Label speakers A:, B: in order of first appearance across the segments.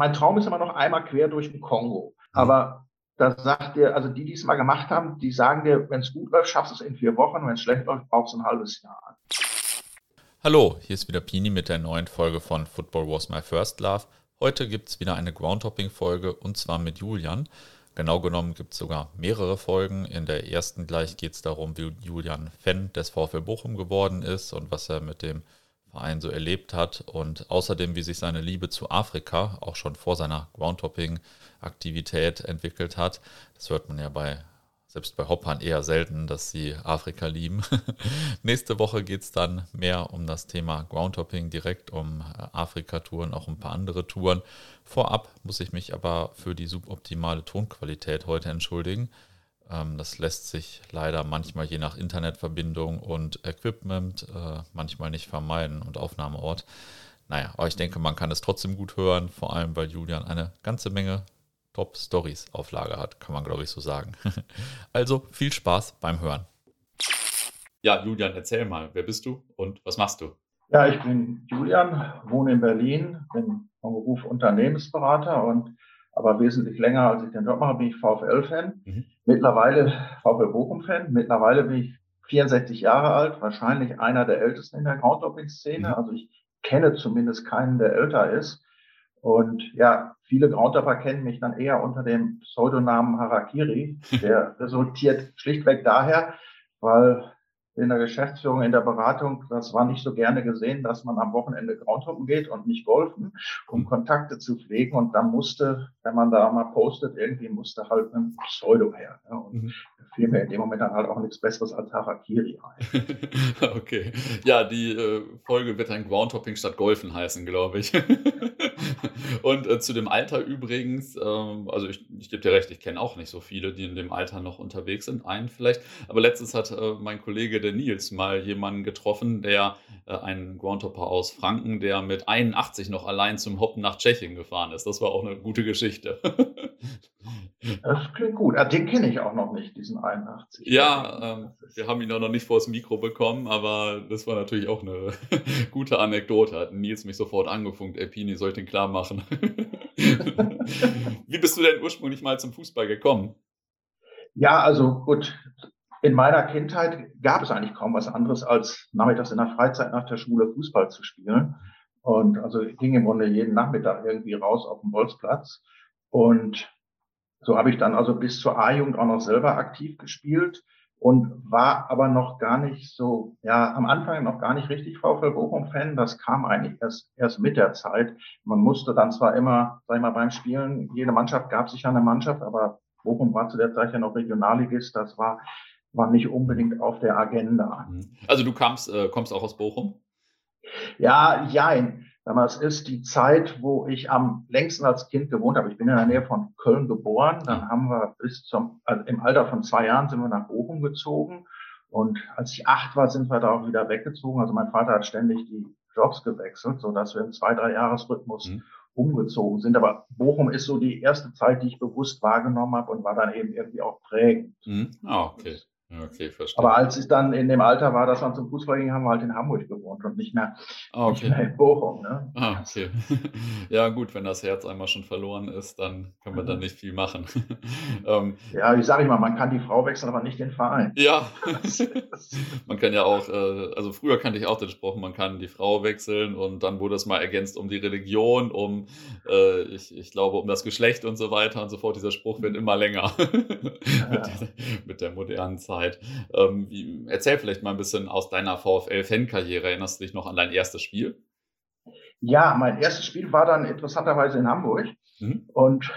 A: mein Traum ist immer noch einmal quer durch den Kongo. Mhm. Aber da sagt dir, also die, die es mal gemacht haben, die sagen dir, wenn es gut läuft, schaffst du es in vier Wochen, wenn es schlecht läuft, brauchst du ein halbes Jahr.
B: Hallo, hier ist wieder Pini mit der neuen Folge von Football Was My First Love. Heute gibt es wieder eine Groundhopping-Folge und zwar mit Julian. Genau genommen gibt es sogar mehrere Folgen. In der ersten gleich geht es darum, wie Julian Fan des VfL Bochum geworden ist und was er mit dem Verein so erlebt hat und außerdem, wie sich seine Liebe zu Afrika auch schon vor seiner Groundhopping-Aktivität entwickelt hat. Das hört man ja bei selbst bei Hoppern eher selten, dass sie Afrika lieben. Nächste Woche geht es dann mehr um das Thema Groundhopping, direkt um äh, Afrika-Touren, auch ein paar andere Touren. Vorab muss ich mich aber für die suboptimale Tonqualität heute entschuldigen. Ähm, das lässt sich leider manchmal je nach Internetverbindung und Equipment äh, manchmal nicht vermeiden und Aufnahmeort. Naja, aber ich denke, man kann es trotzdem gut hören, vor allem weil Julian eine ganze Menge Top-Stories auf Lager hat, kann man glaube ich so sagen. also viel Spaß beim Hören. Ja, Julian, erzähl mal, wer bist du und was machst du?
A: Ja, ich bin Julian, wohne in Berlin, bin vom Beruf Unternehmensberater und aber wesentlich länger, als ich den Job mache, bin ich VfL-Fan. Mhm. Mittlerweile VfL Bochum-Fan. Mittlerweile bin ich 64 Jahre alt, wahrscheinlich einer der ältesten in der Groundhopping-Szene. Mhm. Also ich kenne zumindest keinen, der älter ist. Und ja, viele Groundhopper kennen mich dann eher unter dem Pseudonamen Harakiri. Der resultiert schlichtweg daher, weil in der Geschäftsführung, in der Beratung, das war nicht so gerne gesehen, dass man am Wochenende Groundhoppen geht und nicht golfen, um Kontakte zu pflegen. Und da musste, wenn man da mal postet, irgendwie musste halt ein Pseudo her. Ne? Und mhm. fiel mir in dem Moment dann halt auch nichts Besseres als Harakiri ein.
B: okay. Ja, die äh, Folge wird dann Groundhopping statt Golfen heißen, glaube ich. und äh, zu dem Alter übrigens, ähm, also ich, ich gebe dir recht, ich kenne auch nicht so viele, die in dem Alter noch unterwegs sind. Einen vielleicht. Aber letztens hat äh, mein Kollege der Nils mal jemanden getroffen, der äh, einen Groundhopper aus Franken, der mit 81 noch allein zum Hoppen nach Tschechien gefahren ist. Das war auch eine gute Geschichte.
A: Das klingt gut. Ah, den kenne ich auch noch nicht, diesen 81.
B: Ja, ähm, wir haben ihn auch noch nicht vors Mikro bekommen, aber das war natürlich auch eine gute Anekdote. Hat Nils mich sofort angefunkt, ey Pini, soll ich den klar machen? Wie bist du denn ursprünglich mal zum Fußball gekommen?
A: Ja, also gut, in meiner Kindheit gab es eigentlich kaum was anderes, als nachmittags in der Freizeit nach der Schule Fußball zu spielen. Und also ich ging im Grunde jeden Nachmittag irgendwie raus auf den Bolzplatz. Und so habe ich dann also bis zur A-Jugend auch noch selber aktiv gespielt und war aber noch gar nicht so, ja, am Anfang noch gar nicht richtig VfL Bochum-Fan. Das kam eigentlich erst, erst mit der Zeit. Man musste dann zwar immer, sag ich mal, beim Spielen, jede Mannschaft gab sich ja eine Mannschaft, aber Bochum war zu der Zeit ja noch Regionalligist. Das war war nicht unbedingt auf der Agenda. Mhm.
B: Also du kamst, äh, kommst auch aus Bochum?
A: Ja, jein. Das ist die Zeit, wo ich am längsten als Kind gewohnt habe. Ich bin in der Nähe von Köln geboren. Dann haben wir bis zum, also im Alter von zwei Jahren sind wir nach Bochum gezogen. Und als ich acht war, sind wir da auch wieder weggezogen. Also mein Vater hat ständig die Jobs gewechselt, so dass wir im zwei, drei Jahresrhythmus mhm. umgezogen sind. Aber Bochum ist so die erste Zeit, die ich bewusst wahrgenommen habe und war dann eben irgendwie auch prägend.
B: Mhm. Ah, okay. Okay,
A: verstehe. Aber als ich dann in dem Alter war, dass man zum Fußball ging, haben wir halt in Hamburg gewohnt und nicht mehr,
B: ah, okay. nicht
A: mehr in Bochum. Ne?
B: Ah, okay. ja, gut, wenn das Herz einmal schon verloren ist, dann kann man mhm. da nicht viel machen.
A: ähm, ja, wie sage ich mal, man kann die Frau wechseln, aber nicht den Verein.
B: Ja, man kann ja auch, äh, also früher kannte ich auch den Spruch, man kann die Frau wechseln und dann wurde es mal ergänzt um die Religion, um, äh, ich, ich glaube, um das Geschlecht und so weiter und so fort. Dieser Spruch wird immer länger mit, der, mit der modernen Zeit. Zeit. Ähm, erzähl vielleicht mal ein bisschen aus deiner VfL-Fankarriere. Erinnerst du dich noch an dein erstes Spiel?
A: Ja, mein erstes Spiel war dann interessanterweise in Hamburg. Mhm. Und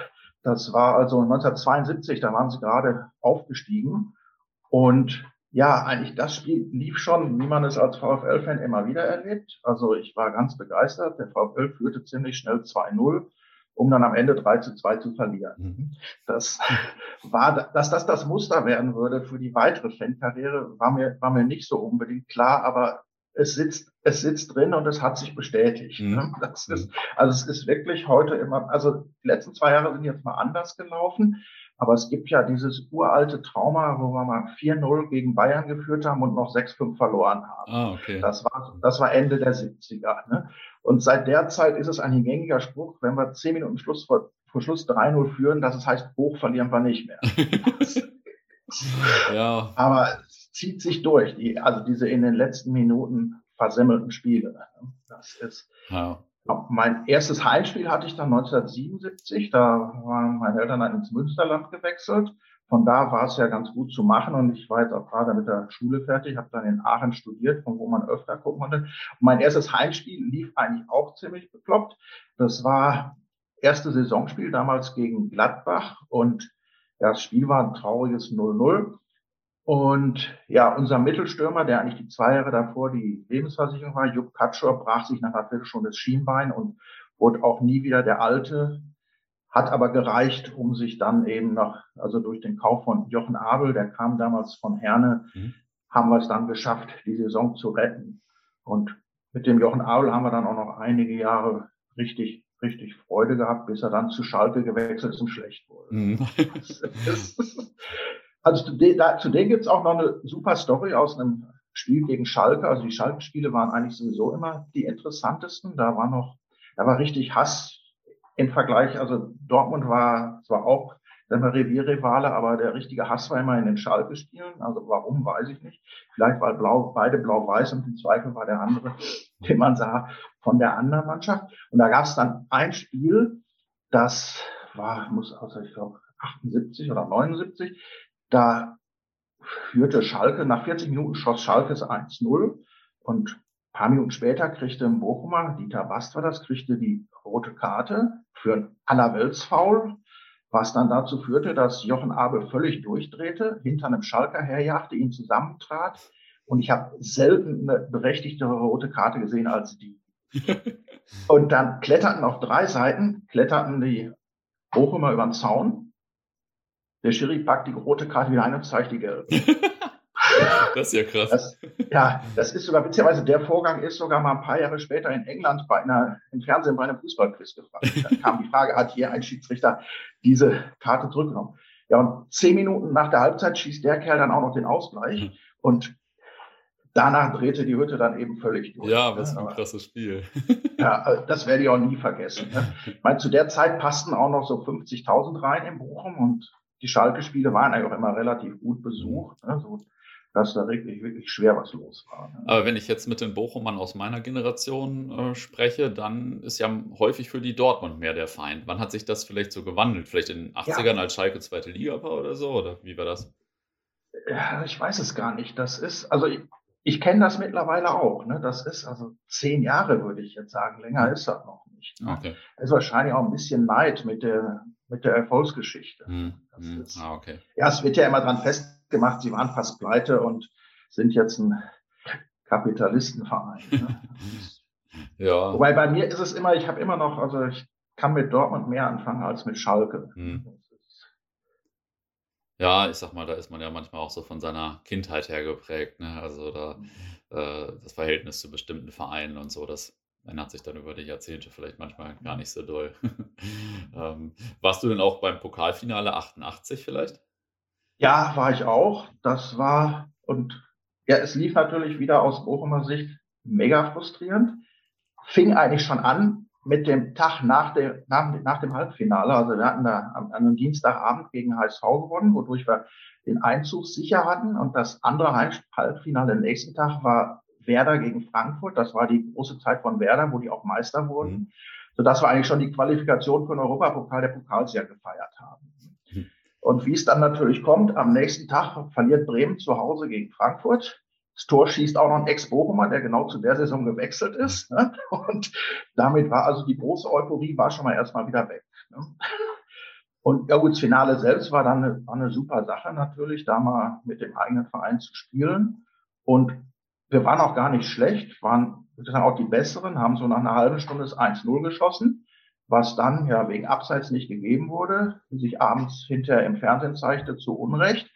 A: das war also 1972, da waren sie gerade aufgestiegen. Und ja, eigentlich das Spiel lief schon, wie man es als VfL-Fan immer wieder erlebt. Also ich war ganz begeistert. Der VfL führte ziemlich schnell 2-0 um dann am Ende 3 zu 2 zu verlieren. Mhm. Das war, dass das das Muster werden würde für die weitere Fankarriere, war mir, war mir nicht so unbedingt klar, aber es sitzt, es sitzt drin und es hat sich bestätigt. Mhm. Ne? Das ist, also es ist wirklich heute immer, also die letzten zwei Jahre sind jetzt mal anders gelaufen, Aber es gibt ja dieses uralte Trauma, wo wir mal 4-0 gegen Bayern geführt haben und noch 6-5 verloren haben. Ah, okay. Das war, das war Ende der 70er. Ne? Und seit der Zeit ist es ein gängiger Spruch, wenn wir 10 Minuten Schluss vor, vor Schluss 3-0 führen, dass es heißt, hoch verlieren wir nicht mehr. ja. Aber es zieht sich durch, die, also diese in den letzten Minuten versemmelten Spiele. Ne? Das ist, ja. Mein erstes Heimspiel hatte ich dann 1977. Da waren meine Eltern dann ins Münsterland gewechselt. Von da war es ja ganz gut zu machen und ich war jetzt auch gerade mit der Schule fertig, habe dann in Aachen studiert, von wo man öfter gucken konnte. Mein erstes Heimspiel lief eigentlich auch ziemlich bekloppt. Das war erste Saisonspiel damals gegen Gladbach und ja, das Spiel war ein trauriges 0-0. Und ja, unser Mittelstürmer, der eigentlich die zwei Jahre davor die Lebensversicherung war, Jupp Katschor, brach sich nach einer Viertelstunde das Schienbein und wurde auch nie wieder der Alte, hat aber gereicht, um sich dann eben noch, also durch den Kauf von Jochen Abel, der kam damals von Herne, mhm. haben wir es dann geschafft, die Saison zu retten. Und mit dem Jochen Abel haben wir dann auch noch einige Jahre richtig, richtig Freude gehabt, bis er dann zu Schalke gewechselt ist und schlecht wurde. Mhm. das, also zu, denen gibt es auch noch eine super Story aus einem Spiel gegen Schalke. Also die Schalke-Spiele waren eigentlich sowieso immer die interessantesten. Da war noch, da war richtig Hass im Vergleich. Also Dortmund war zwar auch sagen wir, Revierrivale, aber der richtige Hass war immer in den Schalke-Spielen. Also warum, weiß ich nicht. Vielleicht weil blau, beide blau-weiß und im Zweifel war der andere, den man sah, von der anderen Mannschaft. Und da gab es dann ein Spiel, das war, muss also ich glaube 78 oder 79. Da führte Schalke, nach 40 Minuten schoss Schalke 1-0 und ein paar Minuten später kriegte ein Bochumer, Dieter Bast war das, kriegte die rote Karte für ein Allerweltsfoul, was dann dazu führte, dass Jochen Abel völlig durchdrehte, hinter einem Schalker herjagte, ihn zusammentrat. Und ich habe selten eine berechtigtere rote Karte gesehen als die. und dann kletterten auf drei Seiten, kletterten die Bochumer über den Zaun der Schiri packt die rote Karte wieder ein und zeigt die gelbe.
B: das ist ja krass.
A: Das, ja, das ist sogar, beziehungsweise der Vorgang ist sogar mal ein paar Jahre später in England bei einer, im Fernsehen bei einem Fußballquiz gefragt. Dann kam die Frage, hat hier ein Schiedsrichter diese Karte zurückgenommen? Ja, und zehn Minuten nach der Halbzeit schießt der Kerl dann auch noch den Ausgleich. Mhm. Und danach drehte die Hütte dann eben völlig durch.
B: Ja, was ein krasses Spiel.
A: ja, äh, das werde ich auch nie vergessen. Ne? Ich meine, zu der Zeit passten auch noch so 50.000 rein in Bochum und die Schalke-Spiele waren eigentlich auch immer relativ gut besucht, ne, so, dass da wirklich, wirklich schwer was los war. Ne.
B: Aber wenn ich jetzt mit den Bochumern aus meiner Generation äh, spreche, dann ist ja häufig für die Dortmund mehr der Feind. Wann hat sich das vielleicht so gewandelt? Vielleicht in den 80ern, ja. als Schalke zweite Liga war oder so? Oder wie war das?
A: Ja, ich weiß es gar nicht. Das ist, also ich, ich kenne das mittlerweile auch. Ne? Das ist also zehn Jahre, würde ich jetzt sagen. Länger ist das noch nicht. Ne? Okay. Ist wahrscheinlich auch ein bisschen Neid mit der, mit der Erfolgsgeschichte. Hm. hm. Ist, ah, okay. Ja, es wird ja immer dran festgemacht, sie waren fast pleite und sind jetzt ein Kapitalistenverein. Ne? ja. Wobei bei mir ist es immer, ich habe immer noch, also ich kann mit Dortmund mehr anfangen als mit Schalke. Hm.
B: Ja, ich sag mal, da ist man ja manchmal auch so von seiner Kindheit her geprägt. Ne? Also da äh, das Verhältnis zu bestimmten Vereinen und so, das ändert sich dann über die Jahrzehnte vielleicht manchmal gar nicht so doll. ähm, warst du denn auch beim Pokalfinale 88 vielleicht?
A: Ja, war ich auch. Das war, und ja, es lief natürlich wieder aus Bochumer Sicht mega frustrierend. Fing eigentlich schon an mit dem Tag nach, der, nach, nach dem Halbfinale. Also wir hatten da am, am Dienstagabend gegen HSV gewonnen, wodurch wir den Einzug sicher hatten. Und das andere Halbfinale, den nächsten Tag, war Werder gegen Frankfurt. Das war die große Zeit von Werder, wo die auch Meister wurden. Mhm. Sodass wir eigentlich schon die Qualifikation für den Europapokal der Pokalsieger gefeiert haben. Mhm. Und wie es dann natürlich kommt, am nächsten Tag verliert Bremen zu Hause gegen Frankfurt. Das Tor schießt auch noch ein Ex-Bochumer, der genau zu der Saison gewechselt ist. Ne? Und damit war also die große Euphorie war schon mal erstmal wieder weg. Ne? Und ja gut, das Finale selbst war dann eine, war eine super Sache natürlich, da mal mit dem eigenen Verein zu spielen. Und wir waren auch gar nicht schlecht, waren sozusagen auch die Besseren, haben so nach einer halben Stunde das 1-0 geschossen, was dann ja wegen Abseits nicht gegeben wurde, sich abends hinterher im Fernsehen zeigte, zu Unrecht.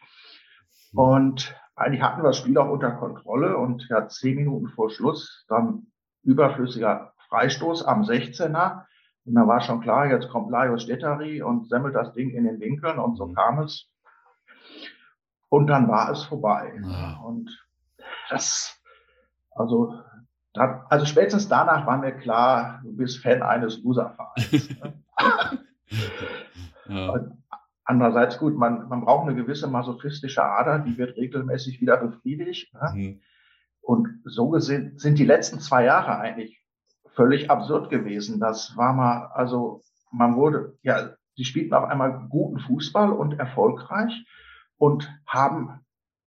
A: Und eigentlich hatten wir das Spiel auch unter Kontrolle und ja, zehn Minuten vor Schluss dann überflüssiger Freistoß am 16er, Und da war schon klar, jetzt kommt Lajos Stettari und semmelt das Ding in den Winkeln und so mhm. kam es. Und dann war es vorbei. Ja. Und das, also, da, also spätestens danach war mir klar, du bist Fan eines Loservereins. ja. Andererseits gut, man, man braucht eine gewisse masochistische Ader, die wird regelmäßig wieder befriedigt. Ne? Mhm. Und so gesehen sind die letzten zwei Jahre eigentlich völlig absurd gewesen. Das war mal, also man wurde, ja, sie spielten auf einmal guten Fußball und erfolgreich und haben,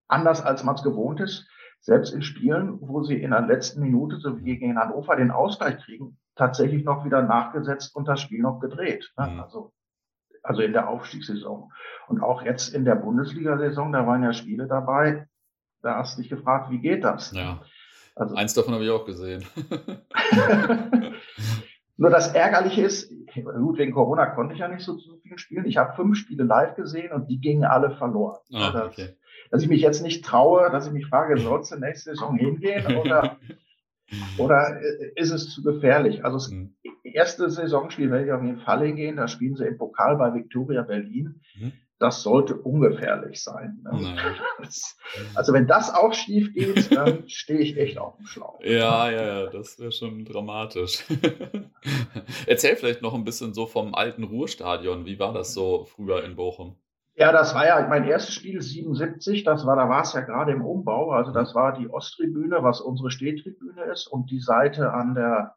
A: anders als man es gewohnt ist, selbst in Spielen, wo sie in der letzten Minute, so wie gegen Hannover, den Ausgleich kriegen, tatsächlich noch wieder nachgesetzt und das Spiel noch gedreht. Ne? Mhm. Also also in der Aufstiegssaison. Und auch jetzt in der Bundesliga-Saison, da waren ja Spiele dabei, da hast du dich gefragt, wie geht das?
B: Ja. Also, Eins davon habe ich auch gesehen.
A: Nur das Ärgerliche ist, gut, wegen Corona konnte ich ja nicht so, so viel spielen. Ich habe fünf Spiele live gesehen und die gingen alle verloren. Ah, dass, okay. dass ich mich jetzt nicht traue, dass ich mich frage, sollst du nächste Saison hingehen oder Oder äh, ist es zu gefährlich? Also das mhm. erste Saisonspiel werde ich auf jeden Fall hingehen. Da spielen sie im Pokal bei Victoria Berlin. Mhm. Das sollte ungefährlich sein. Ne? also wenn das auch schief geht, dann stehe ich echt auf dem Schlauch.
B: Ja, ja, ja, das wäre schon dramatisch. Erzähl vielleicht noch ein bisschen so vom alten Ruhrstadion. Wie war das so früher in Bochum?
A: Ja, das war ja mein erstes Spiel 77. Das war, da war es ja gerade im Umbau. Also das war die Osttribüne, was unsere Stehtribüne ist, und die Seite an der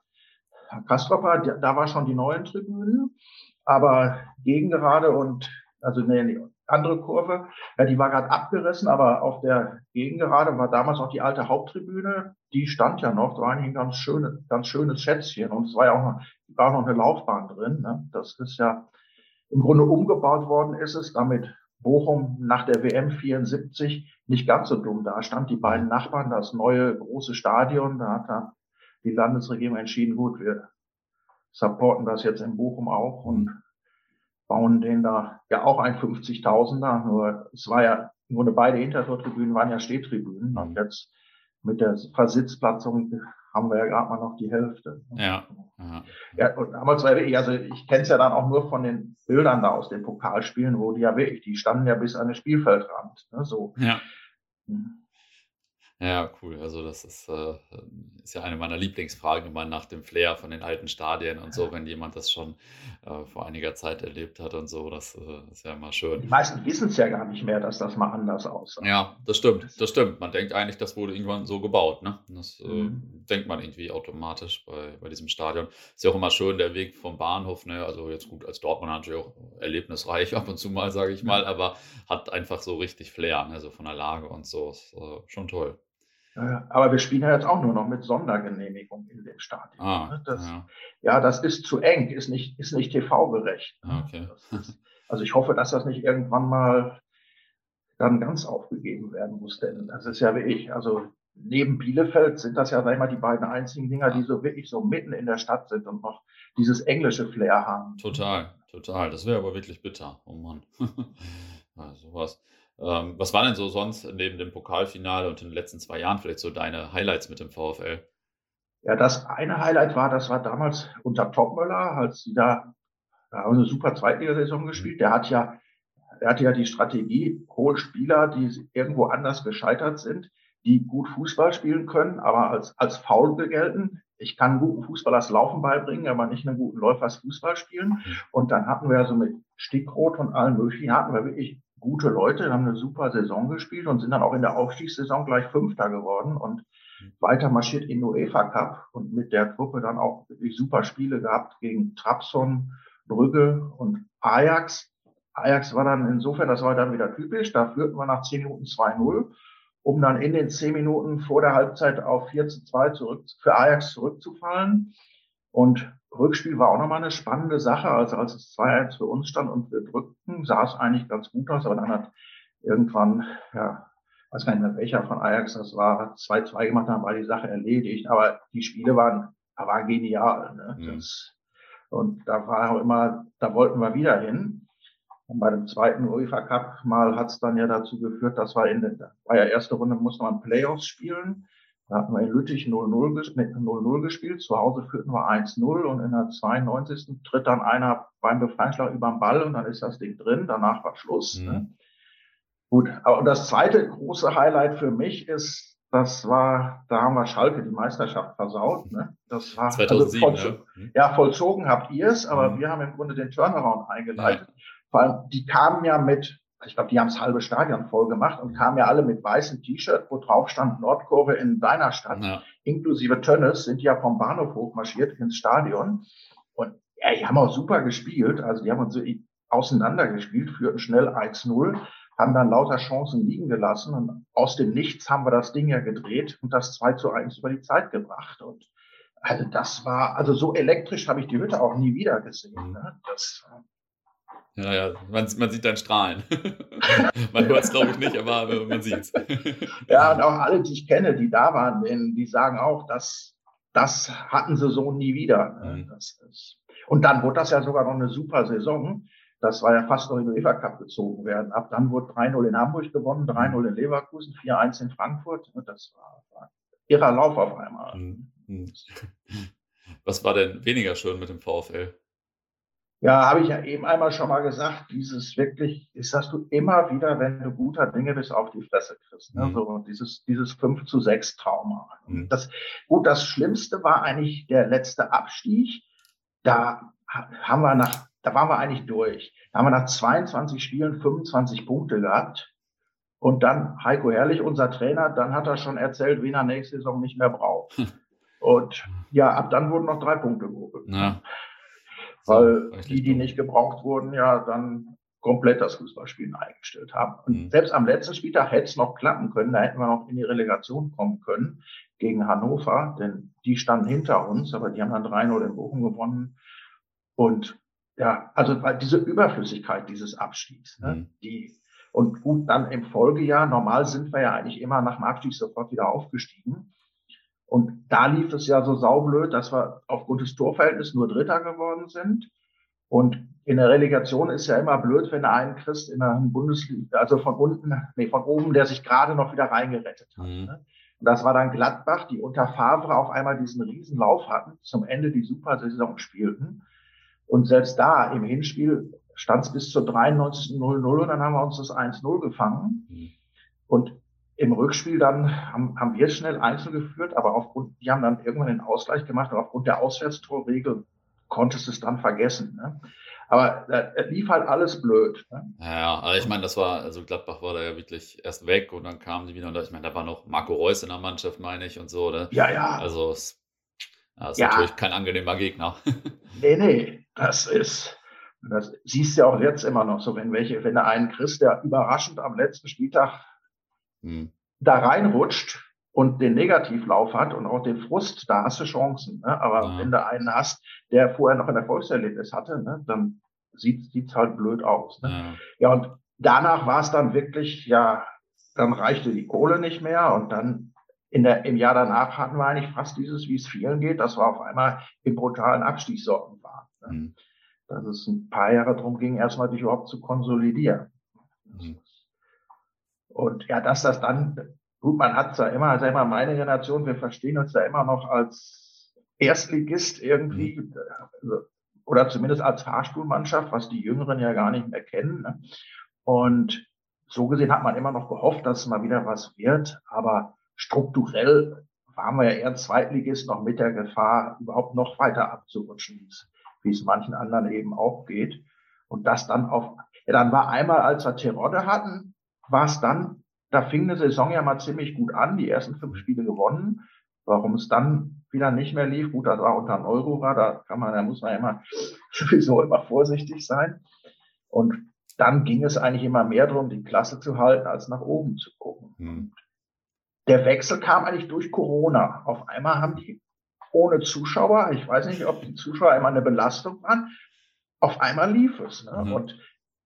A: Kastropper, da war schon die neuen Tribünen. Aber Gegengerade und, also die andere Kurve, ja, die war gerade abgerissen, aber auf der Gegengerade war damals auch die alte Haupttribüne. Die stand ja noch, da war eigentlich ein ganz schönes, ganz schönes Schätzchen. Und es war ja auch noch, war noch eine Laufbahn drin. Ne? Das ist ja, im Grunde umgebaut worden ist es, damit Bochum nach der WM 74 nicht ganz so dumm da stand. Die beiden Nachbarn, das neue große Stadion, da hat die Landesregierung entschieden, gut, wir supporten das jetzt in Bochum auch und bauen den da ja auch ein 50.000er. Nur es war ja im Grunde beide Hintertortribünen waren ja Stehtribünen und jetzt mit der Versitzplatzung haben wir ja gerade mal noch die Hälfte.
B: Ja.
A: Ja, ja und damals war wirklich, also ich kenne es ja dann auch nur von den Bildern da aus den Pokalspielen, wo die ja wirklich, die standen ja bis an den Spielfeldrand. Ne, so.
B: Ja. Ja, cool. Also das ist, äh, ist ja eine meiner Lieblingsfragen immer nach dem Flair von den alten Stadien und so, wenn jemand das schon äh, vor einiger Zeit erlebt hat und so. Das äh, ist ja immer schön.
A: Die meisten wissen es ja gar nicht mehr, dass das mal anders aussah.
B: Ja, das stimmt. Das stimmt. Man denkt eigentlich, das wurde irgendwann so gebaut. Ne? Das äh, mhm. denkt man irgendwie automatisch bei, bei diesem Stadion. Ist ja auch immer schön, der Weg vom Bahnhof. Ne? Also jetzt gut, als Dortmund natürlich auch erlebnisreich ab und zu mal, sage ich mal, aber hat einfach so richtig Flair, ne? so von der Lage und so. Ist äh, schon toll.
A: Aber wir spielen ja jetzt auch nur noch mit Sondergenehmigung in dem Stadion. Ah, ne? das, ja. ja. das ist zu eng, ist nicht, ist nicht TV-gerecht.
B: Ah, okay.
A: Ist, also ich hoffe, dass das nicht irgendwann mal dann ganz aufgegeben werden muss, denn das ist ja wie ich. Also neben Bielefeld sind das ja, sag ich mal, die beiden einzigen Dinger, die so wirklich so mitten in der Stadt sind und noch dieses englische Flair haben.
B: Total, total. Das wäre aber wirklich bitter. Oh Mann. ja, sowas. Ähm, was waren denn so sonst neben dem Pokalfinale und in den letzten zwei Jahren vielleicht so deine Highlights mit dem VfL?
A: Ja, das eine Highlight war, das war damals unter Topmöller, als sie da, da haben eine super Zweitligasaison gespielt. Der hat ja, er hatte ja die Strategie, hohe Spieler, die irgendwo anders gescheitert sind, die gut Fußball spielen können, aber als, als faul gelten. Ich kann guten Fußball das Laufen beibringen, aber nicht einen guten Läufer das Fußball spielen. Mhm. Und dann hatten wir so mit Stickrot und allen möglichen, hatten wir wirklich gute Leute, haben eine super Saison gespielt und sind dann auch in der Aufstiegssaison gleich Fünfter geworden und weiter marschiert in UEFA Cup und mit der Gruppe dann auch wirklich super Spiele gehabt gegen Trabzon, Brügge und Ajax. Ajax war dann insofern, das war dann wieder typisch, da führten wir nach 10 Minuten 2-0, um dann in den 10 Minuten vor der Halbzeit auf 4 zu 2 zurück, für Ajax zurückzufallen. Und Rückspiel war auch nochmal eine spannende Sache. Also als es 2-1 für uns stand und wir drückten, sah es eigentlich ganz gut aus, aber dann hat irgendwann, ja, weiß gar nicht mehr welcher von Ajax das war, 2-2 gemacht, dann war die Sache erledigt. Aber die Spiele waren, waren genial. Ne? Mhm. Das, und da war auch immer, da wollten wir wieder hin. Und bei dem zweiten UEFA Cup mal hat es dann ja dazu geführt, dass wir in der, war ja erste Runde musste man Playoffs spielen. Da hatten wir in Lüttich 0-0 gespielt, zu Hause führten wir 1-0 und in der 92. tritt dann einer beim Befreiungsschlag über den Ball und dann ist das Ding drin, danach war Schluss. Mhm. Ne? Gut, aber das zweite große Highlight für mich ist, das war, da haben wir Schalke die Meisterschaft versaut. Ne? Das war
B: 2007, also vollzogen,
A: ne? ja, vollzogen habt ihr es, aber mhm. wir haben im Grunde den Turnaround eingeleitet. Ja. Vor allem, die kamen ja mit ich glaube, die haben das halbe Stadion voll gemacht und kamen ja alle mit weißem T-Shirt, wo drauf stand Nordkurve in deiner Stadt, ja. inklusive Tönnes, sind ja vom Bahnhof hochmarschiert ins Stadion. Und ja, die haben auch super gespielt. Also die haben uns so auseinandergespielt, führten schnell 1-0, haben dann lauter Chancen liegen gelassen und aus dem Nichts haben wir das Ding ja gedreht und das 2 zu 1 über die Zeit gebracht. Und also das war, also so elektrisch habe ich die Hütte auch nie wieder gesehen. Mhm. Ne? Das,
B: ja, ja, man, man sieht dein Strahlen. man hört es, glaube ich, nicht, aber man sieht es.
A: ja, und auch alle, die ich kenne, die da waren, die sagen auch, dass das hatten sie so nie wieder. Mhm. Und dann wurde das ja sogar noch eine super Saison. Das war ja fast noch in den UEFA Cup gezogen werden. Ab dann wurde 3-0 in Hamburg gewonnen, 3-0 mhm. in Leverkusen, 4-1 in Frankfurt. Das war, war irrer Lauf auf einmal. Mhm.
B: Was war denn weniger schön mit dem VfL?
A: Ja, habe ich ja eben einmal schon mal gesagt, dieses wirklich, ist, dass du immer wieder, wenn du guter Dinge bist, auf die Fresse kriegst. Ne? Mhm. So dieses, dieses 5 zu 6 Trauma. Mhm. Das, gut, das Schlimmste war eigentlich der letzte Abstieg. Da haben wir nach, da waren wir eigentlich durch. Da haben wir nach 22 Spielen 25 Punkte gehabt. Und dann Heiko Herrlich, unser Trainer, dann hat er schon erzählt, wen er nächste Saison nicht mehr braucht. Hm. Und ja, ab dann wurden noch drei Punkte geholt. Ja weil die, die nicht gebraucht wurden, ja dann komplett das Fußballspielen eingestellt haben. Und mhm. selbst am letzten Spieltag hätte es noch klappen können, da hätten wir noch in die Relegation kommen können gegen Hannover, denn die standen hinter uns, aber die haben dann 3-0 in Bochum gewonnen. Und ja, also diese Überflüssigkeit dieses Abstiegs, ne, mhm. die und gut, dann im Folgejahr, normal sind wir ja eigentlich immer nach dem Abstieg sofort wieder aufgestiegen. Und da lief es ja so saublöd, dass wir aufgrund des Torverhältnisses nur Dritter geworden sind. Und in der Relegation ist ja immer blöd, wenn du einen kriegst in der Bundesliga, also von unten, nee, von oben, der sich gerade noch wieder reingerettet hat. Mhm. Ne? Und das war dann Gladbach, die unter Favre auf einmal diesen Riesenlauf hatten, zum Ende die Supersaison spielten. Und selbst da im Hinspiel stand es bis zur 93. 0-0 und dann haben wir uns das 1-0 gefangen. Mhm. Und im Rückspiel dann haben, haben wir schnell einzeln geführt, aber aufgrund, die haben dann irgendwann den Ausgleich gemacht, aber aufgrund der Auswärtstorregel konntest du es dann vergessen. Ne? Aber äh, lief halt alles blöd. Ne?
B: Ja, aber ich meine, das war, also Gladbach war da ja wirklich erst weg und dann kamen die wieder und da, ich meine, da war noch Marco Reus in der Mannschaft, meine ich, und so. Oder?
A: Ja, ja.
B: Also es ja, ist ja. natürlich kein angenehmer Gegner.
A: nee, nee, das ist, das siehst du ja auch jetzt immer noch so, wenn welche, wenn du einen kriegst, der überraschend am letzten Spieltag hm. da reinrutscht und den Negativlauf hat und auch den Frust, da hast du Chancen. Ne? Aber ja. wenn du einen hast, der vorher noch ein Erfolgserlebnis hatte, ne, dann sieht es halt blöd aus. Ne? Ja. ja, und danach war es dann wirklich, ja, dann reichte die Kohle nicht mehr und dann in der, im Jahr danach hatten wir eigentlich fast dieses, wie es vielen geht, dass wir auf einmal im brutalen Abstiegssorten waren. Ne? Mhm. Dass es ein paar Jahre darum ging, erstmal dich überhaupt zu konsolidieren. Mhm. Und ja, dass das dann, gut, man hat es ja immer, also immer meine Generation, wir verstehen uns ja immer noch als Erstligist irgendwie, mhm. also, oder zumindest als Fahrstuhlmannschaft, was die Jüngeren ja gar nicht mehr kennen. Ne? Und so gesehen hat man immer noch gehofft, dass mal wieder was wird, aber strukturell waren wir ja eher Zweitligist noch mit der Gefahr, überhaupt noch weiter abzurutschen, wie es manchen anderen eben auch geht. Und das dann auf, ja, dann war einmal, als wir Terodde hatten, war es dann, da fing eine Saison ja mal ziemlich gut an, die ersten fünf Spiele gewonnen. Warum es dann wieder nicht mehr lief, gut, das war unter einem Euro war, da kann man, da muss man ja immer sowieso immer vorsichtig sein. Und dann ging es eigentlich immer mehr darum, die Klasse zu halten, als nach oben zu gucken. Hm. Der Wechsel kam eigentlich durch Corona. Auf einmal haben die ohne Zuschauer, ich weiß nicht, ob die Zuschauer immer eine Belastung waren, auf einmal lief es. Ne? Mhm. Und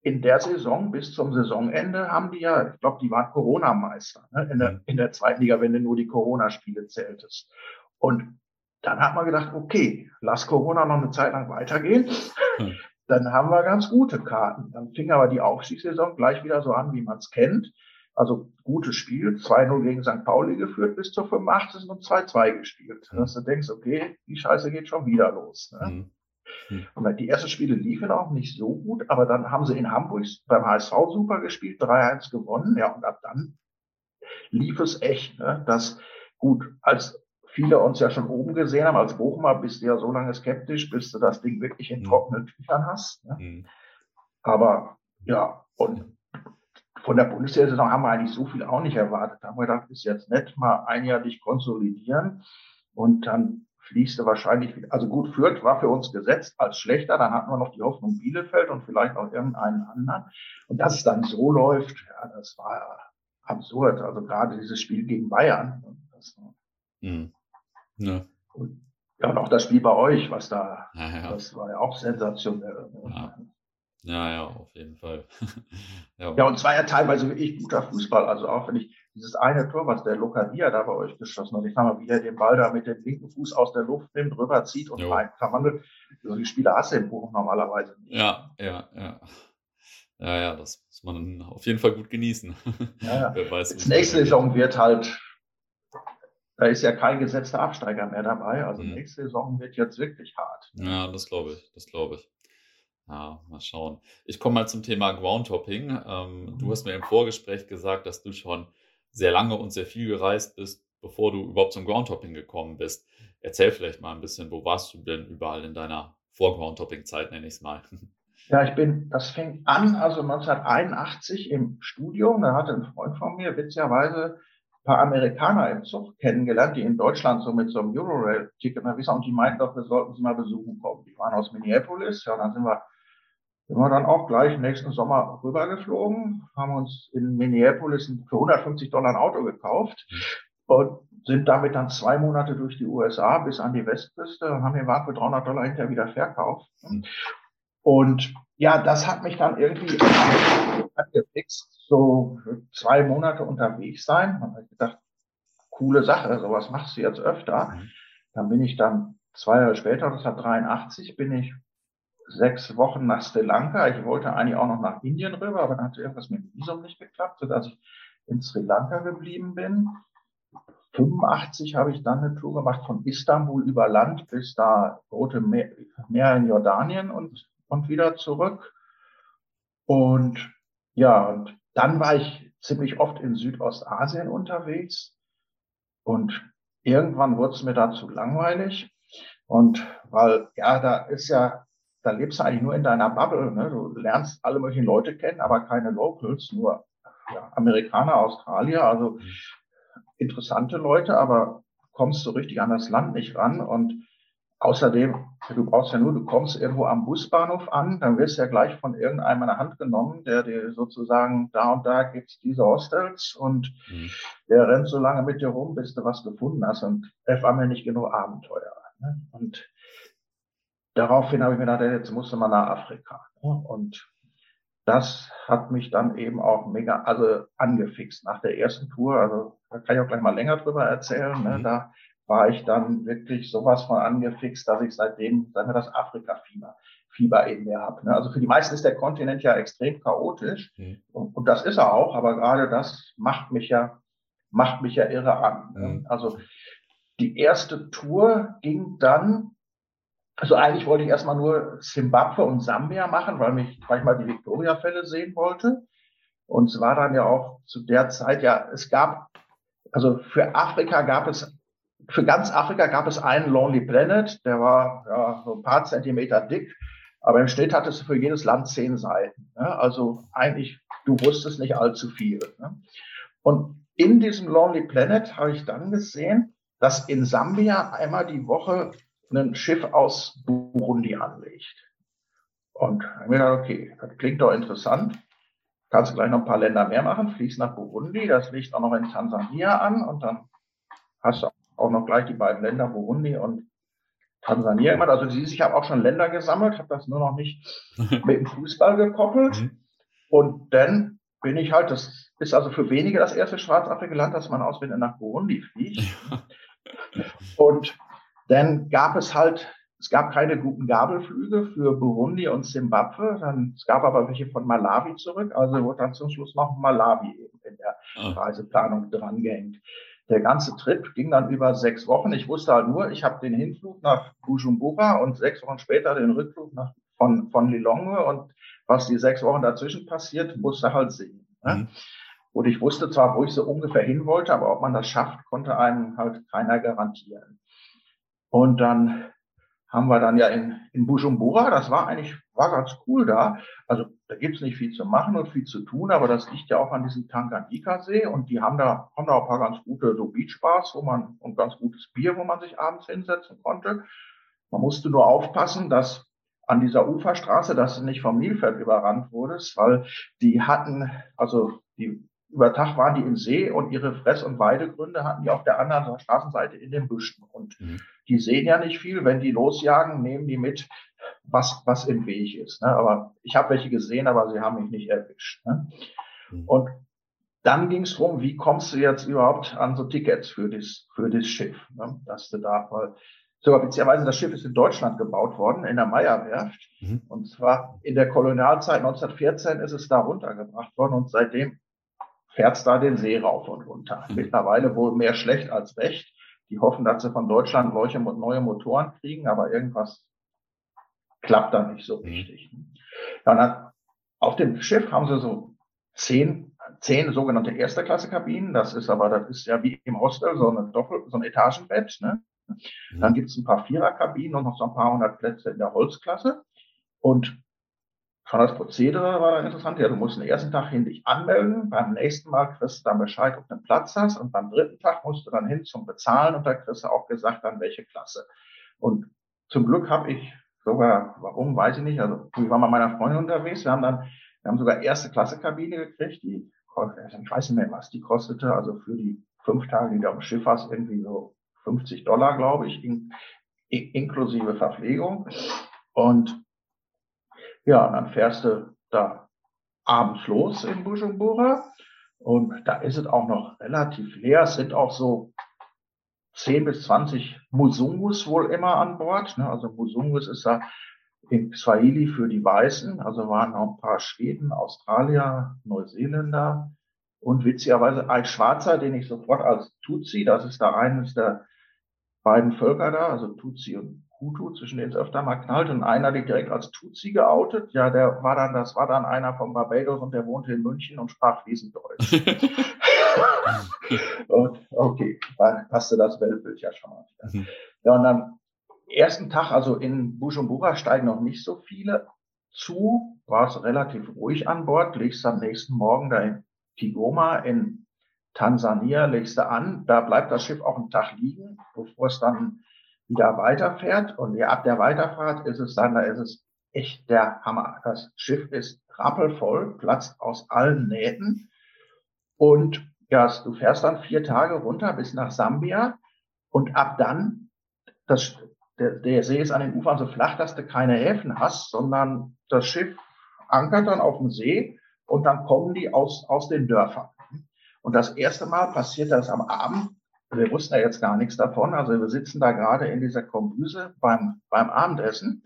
A: in der Saison bis zum Saisonende haben die ja, ich glaube, die waren Corona-Meister ne? in, der, mhm. in der zweiten Liga, wenn du nur die Corona-Spiele zähltest. Und dann hat man gedacht, okay, lass Corona noch eine Zeit lang weitergehen. Hm. Dann haben wir ganz gute Karten. Dann fing aber die Aufstiegssaison gleich wieder so an, wie man es kennt. Also gutes Spiel, 2-0 gegen St. Pauli geführt, bis zur 85. und 2-2 gespielt. Mhm. Dass du denkst, okay, die Scheiße geht schon wieder los. Ne? Mhm. Mhm. Und die ersten Spiele liefen auch nicht so gut, aber dann haben sie in Hamburg beim HSV super gespielt, 3-1 gewonnen. Ja, und ab dann lief es echt. Ne? Das gut, als viele uns ja schon oben gesehen haben, als Bochumer bist du ja so lange skeptisch, bis du das Ding wirklich in mhm. trockenen Tüchern hast. Ne? Mhm. Aber ja, und von der Bundesliga-Saison haben wir eigentlich so viel auch nicht erwartet. Da haben wir gedacht, ist jetzt nett, mal ein Jahr dich konsolidieren und dann fließt du wahrscheinlich wieder. Also gut, Fürth war für uns gesetzt als schlechter, dann hatten wir noch die Hoffnung Bielefeld und vielleicht noch irgendeinen anderen. Und dass es dann so läuft, ja, das war absurd. Also gerade dieses Spiel gegen Bayern. Das, mhm. ja. Und, ja, und auch das Spiel bei euch, was da, ja, ja. das war ja auch sensationell.
B: Ja. Ja, ja, auf jeden Fall.
A: ja. ja, und zwar ja teilweise wirklich guter Fußball. Also auch wenn ich dieses eine Tor, was der Lokadia da bei euch geschossen hat, ich sag mal, wie er den Ball da mit dem linken Fuß aus der Luft nimmt, rüberzieht und rein verwandelt. So die Spieler hast du im Buch normalerweise
B: nicht. Ja, ja, ja. Ja, ja, das muss man auf jeden Fall gut genießen.
A: Ja. Wer weiß, das nächste Saison wird halt, da ist ja kein gesetzter Absteiger mehr dabei. Also mhm. nächste Saison wird jetzt wirklich hart.
B: Ja, das glaube ich, das glaube ich. Ja, mal schauen. Ich komme mal zum Thema Groundhopping. Ähm, du mhm. hast mir im Vorgespräch gesagt, dass du schon sehr lange und sehr viel gereist bist, bevor du überhaupt zum Groundhopping gekommen bist. Erzähl vielleicht mal ein bisschen, wo warst du denn überall in deiner Vor-Groundhopping-Zeit, nenne ich es mal.
A: Ja, ich bin, das fing an, also 1981 im Studium. Da hatte ein Freund von mir witzigerweise ein paar Amerikaner im Zug kennengelernt, die in Deutschland so mit so einem Eurorail-Ticket unterwegs waren und die meinten doch, wir sollten sie mal besuchen kommen. Die waren aus Minneapolis. Ja, dann sind wir sind wir dann auch gleich nächsten Sommer rübergeflogen, haben uns in Minneapolis für 150 Dollar ein Auto gekauft und sind damit dann zwei Monate durch die USA bis an die Westküste und haben den Wagen für 300 Dollar hinterher wieder verkauft. Und ja, das hat mich dann irgendwie angefixt, so zwei Monate unterwegs sein. Man hat gedacht, coole Sache, sowas machst du jetzt öfter. Mhm. Dann bin ich dann zwei Jahre später, das hat 83, bin ich sechs Wochen nach Sri Lanka. Ich wollte eigentlich auch noch nach Indien rüber, aber dann hat irgendwas mit dem Visum nicht geklappt, sodass ich in Sri Lanka geblieben bin. 85 habe ich dann eine Tour gemacht von Istanbul über Land bis da Rote Meer, in Jordanien und, und wieder zurück. Und ja, und dann war ich ziemlich oft in Südostasien unterwegs und irgendwann wurde es mir da zu langweilig. Und weil, ja, da ist ja da lebst du eigentlich nur in deiner Bubble. Ne? Du lernst alle möglichen Leute kennen, aber keine Locals, nur ja, Amerikaner, Australier, also interessante Leute, aber kommst so richtig an das Land nicht ran. Und außerdem, du brauchst ja nur, du kommst irgendwo am Busbahnhof an, dann wirst du ja gleich von irgendeinem in der Hand genommen, der dir sozusagen da und da gibt's diese Hostels und mhm. der rennt so lange mit dir rum, bis du was gefunden hast. Und das war mir nicht genug Abenteuer. Ne? Und daraufhin habe ich mir gedacht, jetzt musste man nach Afrika. Und das hat mich dann eben auch mega, also angefixt nach der ersten Tour. Also da kann ich auch gleich mal länger drüber erzählen. Ne? Mhm. Da war ich dann wirklich sowas von angefixt, dass ich seitdem, sagen wir das Afrika-Fieber, Fieber in mir habe. Ne? Also für die meisten ist der Kontinent ja extrem chaotisch. Mhm. Und, und, das ist er auch, aber gerade das macht mich ja, macht mich ja irre an. Ne? Mhm. Also die erste Tour ging dann also eigentlich wollte ich erstmal nur Zimbabwe und Sambia machen, weil, mich, weil ich mal die Victoria-Fälle sehen wollte. Und es war dann ja auch zu der Zeit, ja, es gab, also für Afrika gab es, für ganz Afrika gab es einen Lonely Planet, der war ja, so ein paar Zentimeter dick, aber im Schnitt hattest du für jedes Land zehn Seiten. Ne? Also eigentlich, du wusstest nicht allzu viel. Ne? Und in diesem Lonely Planet habe ich dann gesehen, dass in Sambia einmal die Woche ein Schiff aus Burundi anlegt. Und ich mir gedacht, okay, das klingt doch interessant. Kannst du gleich noch ein paar Länder mehr machen, fliegst nach Burundi, das liegt auch noch in Tansania an und dann hast du auch noch gleich die beiden Länder Burundi und Tansania gemacht. Also siehst, ich habe auch schon Länder gesammelt, habe das nur noch nicht mit dem Fußball gekoppelt. Mhm. Und dann bin ich halt, das ist also für wenige das erste schwarzafrika Land, das man auswendig nach Burundi fliegt. Und dann gab es halt es gab keine guten Gabelflüge für Burundi und Simbabwe. Dann, es gab aber welche von Malawi zurück. Also wurde dann zum Schluss noch Malawi eben in der oh. Reiseplanung drangehängt. Der ganze Trip ging dann über sechs Wochen. Ich wusste halt nur, ich habe den Hinflug nach Bujumbura und sechs Wochen später den Rückflug nach, von, von Lilongwe und was die sechs Wochen dazwischen passiert, musste halt sehen. Ne? Mhm. Und ich wusste zwar, wo ich so ungefähr hin wollte, aber ob man das schafft, konnte einem halt keiner garantieren. Und dann haben wir dann ja in, in Bujumbura, das war eigentlich, war ganz cool da. Also da gibt's nicht viel zu machen und viel zu tun, aber das liegt ja auch an diesem Tanganyika-See und die haben da, haben da auch ein paar ganz gute so Beachbars, wo man, und ganz gutes Bier, wo man sich abends hinsetzen konnte. Man musste nur aufpassen, dass an dieser Uferstraße, dass du nicht vom Nilpferd überrannt wurdest, weil die hatten, also die über Tag waren die im See und ihre Fress- und Weidegründe hatten die auf der anderen Straßenseite in den Büschen. Und mhm. die sehen ja nicht viel. Wenn die losjagen, nehmen die mit, was, was im Weg ist. Ne? Aber ich habe welche gesehen, aber sie haben mich nicht erwischt. Ne? Mhm. Und dann ging es darum, wie kommst du jetzt überhaupt an so Tickets für das, für das Schiff, ne? dass du da, weil sogar beziehungsweise das Schiff ist in Deutschland gebaut worden, in der Meyerwerft. Mhm. Und zwar in der Kolonialzeit 1914 ist es da runtergebracht worden und seitdem fährt da den See rauf und runter. Mhm. Mittlerweile wohl mehr schlecht als recht. Die hoffen, dass sie von Deutschland neue, neue Motoren kriegen, aber irgendwas klappt da nicht so mhm. richtig. Dann auf dem Schiff haben sie so zehn, zehn sogenannte erste Klasse Kabinen. Das ist aber, das ist ja wie im Hostel so, eine Doppel, so ein Etagenbett. Ne? Mhm. Dann gibt es ein paar Viererkabinen und noch so ein paar hundert Plätze in der Holzklasse. Und Schon das Prozedere war dann interessant. Ja, du musst den ersten Tag hin dich anmelden. Beim nächsten Mal kriegst du dann Bescheid, ob du einen Platz hast. Und beim dritten Tag musst du dann hin zum Bezahlen. Und da kriegst du auch gesagt, dann welche Klasse. Und zum Glück habe ich sogar, warum, weiß ich nicht. Also, ich war mit meiner Freundin unterwegs. Wir haben dann, wir haben sogar erste Klasse Kabine gekriegt, die, ich weiß nicht mehr, was die kostete. Also für die fünf Tage, die du auf dem Schiff hast, irgendwie so 50 Dollar, glaube ich, in, in, inklusive Verpflegung. Und ja, und dann fährst du da abends los in Bujumbura und da ist es auch noch relativ leer. Es sind auch so 10 bis 20 Musungus wohl immer an Bord. Ne? Also Musungus ist da in Swahili für die Weißen. Also waren noch ein paar Schweden, Australier, Neuseeländer und witzigerweise ein Schwarzer, den ich sofort als Tutsi, das ist da eines der beiden Völker da, also Tutsi und Hutu, zwischen denen es öfter mal knallt und einer die direkt als Tutsi geoutet. Ja, der war dann, das war dann einer von Barbados und der wohnte in München und sprach fließend Deutsch. und okay, dann passte das Weltbild ja schon mal. Mhm. Ja, und am ersten Tag, also in Bujumbura steigen noch nicht so viele zu, war es relativ ruhig an Bord, legst am nächsten Morgen da in Kigoma in Tansania, legst du an, da bleibt das Schiff auch einen Tag liegen, bevor es dann wieder weiterfährt. Und ja, ab der Weiterfahrt ist es dann, da ist es echt der Hammer. Das Schiff ist rappelvoll, platzt aus allen Nähten. Und ja, du fährst dann vier Tage runter bis nach Sambia. Und ab dann, das, der, der See ist an den Ufern so flach, dass du keine Häfen hast, sondern das Schiff ankert dann auf dem See und dann kommen die aus, aus den Dörfern. Und das erste Mal passiert das am Abend, wir wussten ja jetzt gar nichts davon. Also wir sitzen da gerade in dieser Kombüse beim, beim Abendessen.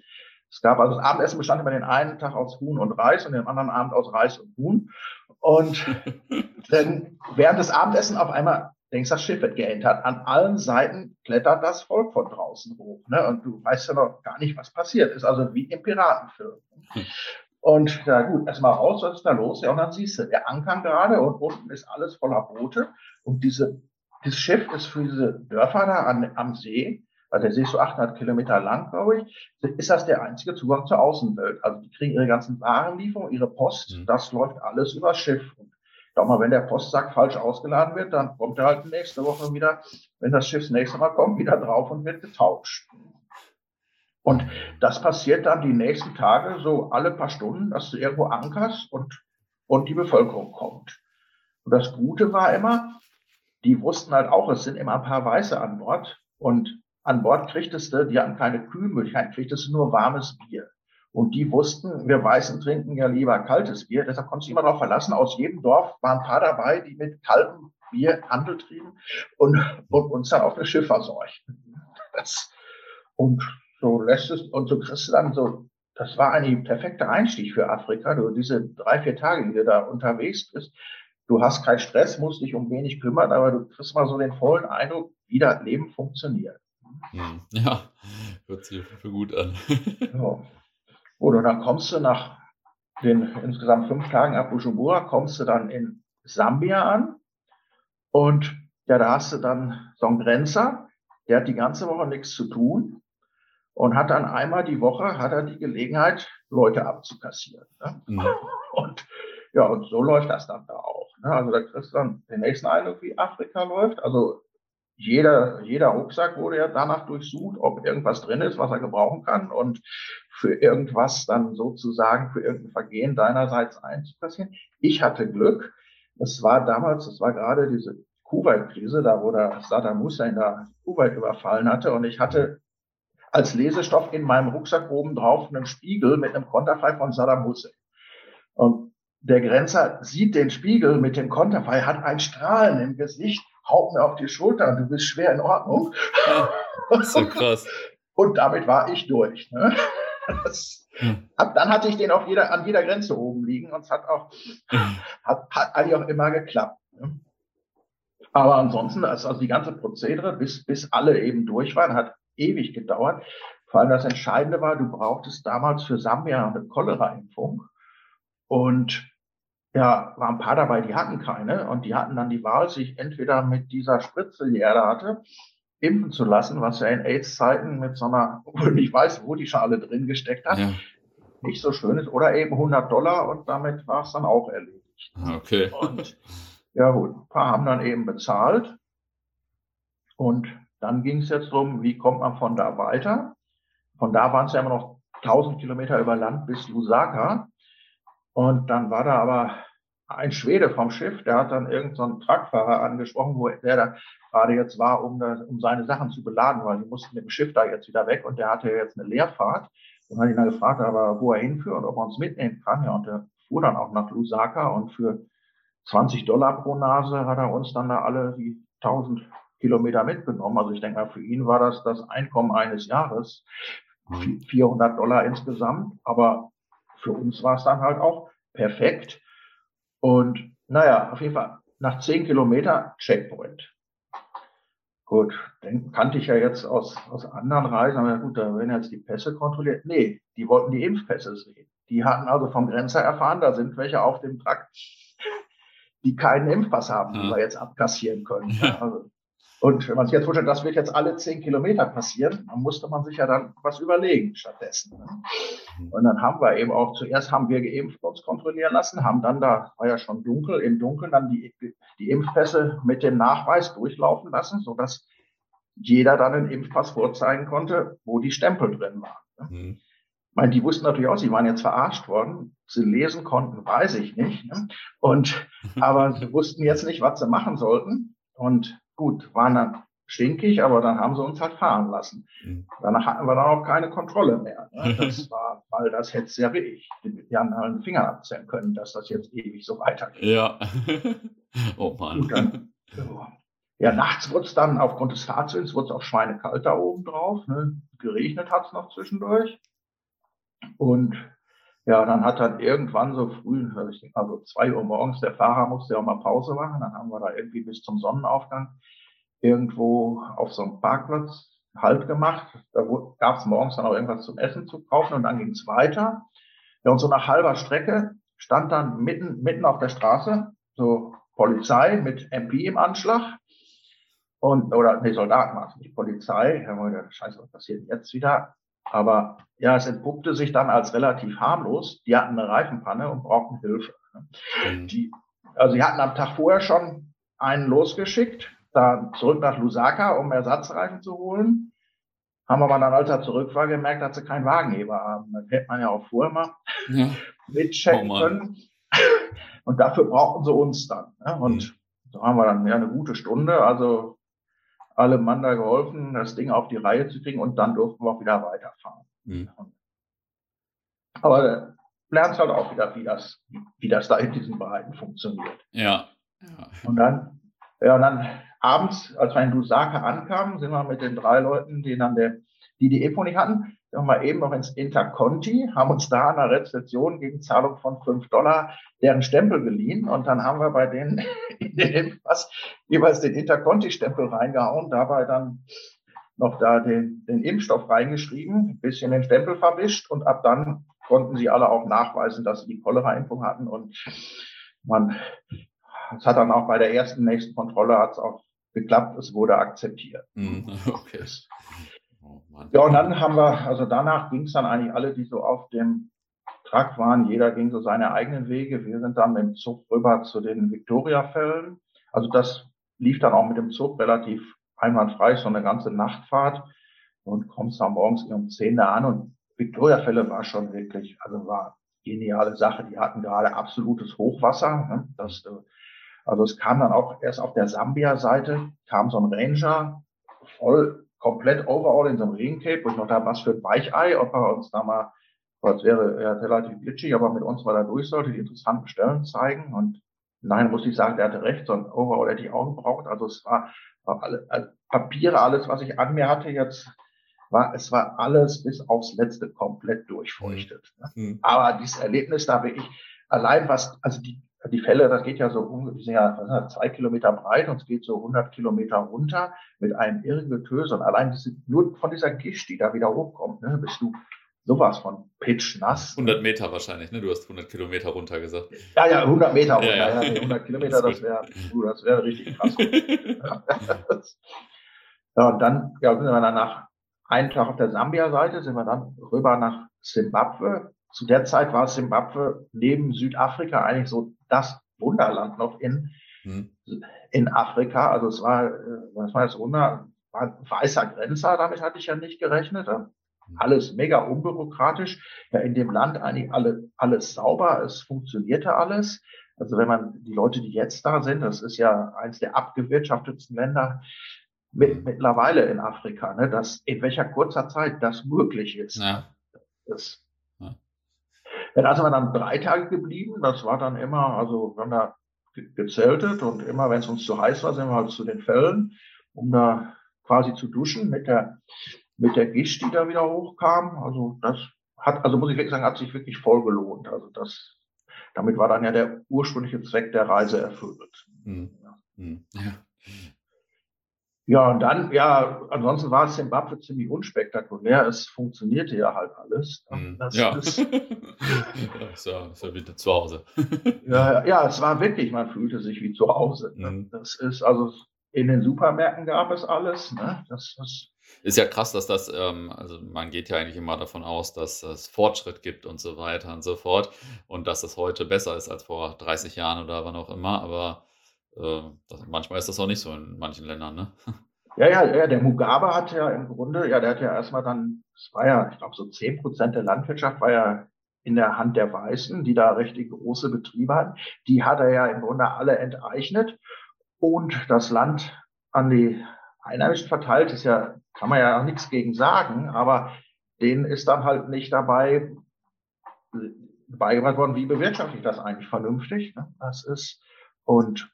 A: Es gab also das Abendessen bestand immer den einen Tag aus Huhn und Reis und den anderen Abend aus Reis und Huhn. Und dann während des Abendessen auf einmal denkst, das Schiff wird geentert. An allen Seiten klettert das Volk von draußen hoch. Ne? Und du weißt ja noch gar nicht, was passiert ist. Also wie im Piratenfilm. Hm. Und ja gut, erstmal raus, was ist da los? Ja, und dann siehst du, der Ankern gerade und unten ist alles voller Boote. Und diese das Schiff ist für diese Dörfer da an, am See, also der See ist so 800 Kilometer lang, glaube ich, ist das der einzige Zugang zur Außenwelt. Also die kriegen ihre ganzen Warenlieferungen, ihre Post, mhm. das läuft alles übers Schiff. Und ich mal, wenn der Postsack falsch ausgeladen wird, dann kommt er halt nächste Woche wieder, wenn das Schiff das nächste Mal kommt, wieder drauf und wird getauscht. Und das passiert dann die nächsten Tage so alle paar Stunden, dass du irgendwo ankerst und, und die Bevölkerung kommt. Und das Gute war immer, die wussten halt auch, es sind immer ein paar Weiße an Bord. Und an Bord kriegtest du, die hatten keine Kühlmöglichkeit, kriegtest du nur warmes Bier. Und die wussten, wir Weißen trinken ja lieber kaltes Bier. Deshalb konntest du immer darauf verlassen, aus jedem Dorf waren ein paar dabei, die mit kaltem Bier Handel trieben und, und uns dann auf das Schiff versorgten. Das, und so lässt es, und so kriegst du dann so, das war eigentlich ein perfekter Einstieg für Afrika. Du, diese drei, vier Tage, die du da unterwegs bist, du hast keinen Stress, musst dich um wenig kümmern, aber du kriegst mal so den vollen Eindruck, wie das Leben funktioniert.
B: Hm, ja, hört sich für gut an.
A: ja. Gut, und dann kommst du nach den insgesamt fünf Tagen ab Bujumbura, kommst du dann in Sambia an und ja, da hast du dann so einen Grenzer, der hat die ganze Woche nichts zu tun und hat dann einmal die Woche hat er die Gelegenheit, Leute abzukassieren. Ne? Mhm. Und ja, und so läuft das dann da auch. Ne? Also da kriegst du dann den nächsten Eindruck, wie Afrika läuft. Also jeder, jeder Rucksack wurde ja danach durchsucht, ob irgendwas drin ist, was er gebrauchen kann und für irgendwas dann sozusagen für irgendein Vergehen deinerseits einzukassieren. Ich hatte Glück. Es war damals, es war gerade diese Kuwait-Krise, da wo der Saddam Hussein da Kuwait überfallen hatte und ich hatte als Lesestoff in meinem Rucksack oben drauf einen Spiegel mit einem Konterfei von Saddam Hussein. Und der Grenzer sieht den Spiegel mit dem Konterfei, hat ein Strahlen im Gesicht, haut mir auf die Schulter und du bist schwer in Ordnung.
B: Ja, so krass.
A: und damit war ich durch. Ne? Das, ab dann hatte ich den auf jeder, an jeder Grenze oben liegen und es hat auch, hat, hat eigentlich auch immer geklappt. Ne? Aber ansonsten, also die ganze Prozedere, bis, bis alle eben durch waren, hat ewig gedauert. Vor allem das Entscheidende war, du brauchtest damals für Sambia eine Cholera-Impfung. Und ja, waren ein paar dabei, die hatten keine. Und die hatten dann die Wahl, sich entweder mit dieser Spritze, die er da hatte, impfen zu lassen, was ja in AIDS-Zeiten mit so einer, obwohl ich weiß, wo die schon alle drin gesteckt hat, ja. nicht so schön ist. Oder eben 100 Dollar und damit war es dann auch erledigt.
B: Okay.
A: Und ja gut, ein paar haben dann eben bezahlt. Und dann ging es jetzt darum, wie kommt man von da weiter. Von da waren es ja immer noch 1000 Kilometer über Land bis Lusaka. Und dann war da aber ein Schwede vom Schiff, der hat dann irgendeinen so Truckfahrer angesprochen, wo der da gerade jetzt war, um, da, um seine Sachen zu beladen, weil die mussten mit dem Schiff da jetzt wieder weg und der hatte jetzt eine Leerfahrt. Und dann hat ihn dann gefragt, aber wo er hinführt und ob er uns mitnehmen kann. Ja, und der fuhr dann auch nach Lusaka und für 20 Dollar pro Nase hat er uns dann da alle die 1000 Kilometer mitgenommen. Also ich denke mal, für ihn war das das Einkommen eines Jahres. 400 mhm. Dollar insgesamt. Aber für uns war es dann halt auch perfekt. Und naja, auf jeden Fall nach 10 Kilometer Checkpoint. Gut, den kannte ich ja jetzt aus, aus anderen Reisen, aber gut, da werden jetzt die Pässe kontrolliert. Nee, die wollten die Impfpässe sehen. Die hatten also vom Grenzer erfahren, da sind welche auf dem Trakt, die keinen Impfpass haben, die wir jetzt abkassieren können. Also, und wenn man sich jetzt vorstellt, das wird jetzt alle zehn Kilometer passieren, dann musste man sich ja dann was überlegen stattdessen. Ne? Mhm. Und dann haben wir eben auch, zuerst haben wir geimpft uns kontrollieren lassen, haben dann, da war ja schon dunkel, im Dunkeln dann die, die Impfpässe mit dem Nachweis durchlaufen lassen, sodass jeder dann einen Impfpass vorzeigen konnte, wo die Stempel drin waren. Ne? Mhm. Ich meine, die wussten natürlich auch, sie waren jetzt verarscht worden. Sie lesen konnten, weiß ich nicht. Ne? Und, aber sie wussten jetzt nicht, was sie machen sollten. Und gut, waren dann stinkig, aber dann haben sie uns halt fahren lassen. Mhm. Danach hatten wir dann auch keine Kontrolle mehr. Ne? Das war, weil das hätte sehr ich. Die haben halt einen Finger abzählen können, dass das jetzt ewig so weitergeht.
B: Ja. oh Mann.
A: Dann, ja, nachts wurde es dann, aufgrund des Fahrzeugs, wurde es auch schweinekalt da oben drauf. Ne? Geregnet hat es noch zwischendurch. Und ja, dann hat dann irgendwann so früh, also zwei Uhr morgens, der Fahrer musste ja auch mal Pause machen. Dann haben wir da irgendwie bis zum Sonnenaufgang irgendwo auf so einem Parkplatz Halt gemacht. Da gab es morgens dann auch irgendwas zum Essen zu kaufen und dann ging es weiter. Ja, und so nach halber Strecke stand dann mitten, mitten auf der Straße so Polizei mit MP im Anschlag. Und, oder, nee, Soldaten war es nicht, Polizei. Ja, scheiße, was passiert jetzt wieder? Aber ja, es entpuppte sich dann als relativ harmlos. Die hatten eine Reifenpanne und brauchten Hilfe. Mhm. Die, also sie hatten am Tag vorher schon einen losgeschickt, da zurück nach Lusaka, um Ersatzreifen zu holen. Haben aber dann, als er zurück war, gemerkt, dass sie keinen Wagenheber haben. Das hätte man ja auch vorher mal ja. mitchecken oh können. Und dafür brauchten sie uns dann. Ne? Und mhm. so haben wir dann ja eine gute Stunde. Also alle Mann da geholfen, das Ding auf die Reihe zu kriegen und dann durften wir auch wieder weiterfahren. Mhm. Aber du lernst halt auch wieder, wie das, wie das da in diesen Bereichen funktioniert.
B: Ja.
A: ja. Und dann, ja, und dann abends, als wir in Lusaka ankamen, sind wir mit den drei Leuten, die dann der, die die Info nicht hatten, sind wir mal eben noch ins Interconti, haben uns da an der Rezeption gegen Zahlung von fünf Dollar deren Stempel geliehen und dann haben wir bei denen in den Impfpass jeweils den Interconti-Stempel reingehauen, dabei dann noch da den, den Impfstoff reingeschrieben, ein bisschen den Stempel verwischt und ab dann konnten sie alle auch nachweisen, dass sie die Cholera-Impfung hatten und man, es hat dann auch bei der ersten nächsten Kontrolle hat es auch geklappt, es wurde akzeptiert. Mhm, okay. Ja, und dann haben wir, also danach ging es dann eigentlich alle, die so auf dem Trakt waren, jeder ging so seine eigenen Wege. Wir sind dann mit dem Zug rüber zu den Victoria-Fällen. Also das lief dann auch mit dem Zug relativ einwandfrei, so eine ganze Nachtfahrt und kommst dann morgens um 10 da an und Victoria-Fälle war schon wirklich, also war geniale Sache. Die hatten gerade absolutes Hochwasser. Ne? Das, äh, also es kam dann auch erst auf der Sambia-Seite, kam so ein Ranger, voll komplett overall in so einem Regencape, wo ich noch da was für ein Weichei, ob er uns da mal, das wäre ja relativ glitschig, aber mit uns mal da durch sollte, die interessanten Stellen zeigen. Und nein, muss ich sagen, der hatte recht, so ein Overall hätte ich auch gebraucht. Also es war, war alle, also Papiere, alles, was ich an mir hatte jetzt, war, es war alles bis aufs Letzte komplett durchfeuchtet. Mhm. Aber dieses Erlebnis da wirklich, allein was, also die, die Fälle, das geht ja so ungefähr ja, zwei Kilometer breit und es geht so 100 Kilometer runter mit einem irren Getöse und allein diese, nur von dieser Gischt, die da wieder hochkommt, ne, bist du sowas von pitchnass.
B: 100 Meter wahrscheinlich, ne? Du hast 100 Kilometer runter gesagt.
A: Ja, ja, 100 Meter runter. Ja, ja. 100 Kilometer, das wäre das wäre richtig krass. ja, und dann ja, sind wir dann nach einen Tag auf der Sambia-Seite, sind wir dann rüber nach Simbabwe zu der Zeit war Simbabwe neben Südafrika eigentlich so das Wunderland noch in, hm. in Afrika. Also es war, was äh, war das Wunder, war ein weißer Grenzer, damit hatte ich ja nicht gerechnet. Hm. Alles mega unbürokratisch. Ja, in dem Land eigentlich alle, alles sauber. Es funktionierte alles. Also wenn man die Leute, die jetzt da sind, das ist ja eines der abgewirtschaftetsten Länder mit, hm. mittlerweile in Afrika, ne, dass in welcher kurzer Zeit das möglich ist. Ja. Das ja, da sind wir dann drei Tage geblieben. Das war dann immer, also wir haben da gezeltet und immer, wenn es uns zu heiß war, sind wir halt zu den Fällen, um da quasi zu duschen mit der, mit der Gischt, die da wieder hochkam. Also das hat, also muss ich wirklich sagen, hat sich wirklich voll gelohnt. Also das, damit war dann ja der ursprüngliche Zweck der Reise erfüllt. Mhm. Ja. Ja. Und dann, ja, ansonsten war es Zimbabwe ziemlich unspektakulär. Es funktionierte ja halt alles.
B: Mhm. Das ja. Ist, ist, ja, ist ja wieder zu Hause.
A: ja, ja, es war wirklich, man fühlte sich wie zu Hause. Mhm. Das ist, also in den Supermärkten gab es alles. Ne? Das,
B: das ist ja krass, dass das, ähm, also man geht ja eigentlich immer davon aus, dass es Fortschritt gibt und so weiter und so fort und dass es heute besser ist als vor 30 Jahren oder wann auch immer, aber äh, das, manchmal ist das auch nicht so in manchen Ländern, ne?
A: Ja, ja, ja, der Mugabe hat ja im Grunde, ja, der hat ja erstmal dann, es war ja, ich glaube, so zehn Prozent der Landwirtschaft war ja in der Hand der Weißen, die da richtig große Betriebe hatten. Die hat er ja im Grunde alle enteignet und das Land an die Einheimischen verteilt, ist ja, kann man ja auch nichts gegen sagen, aber denen ist dann halt nicht dabei beigebracht worden, wie bewirtschafte ich das eigentlich vernünftig. Ne? Das ist, und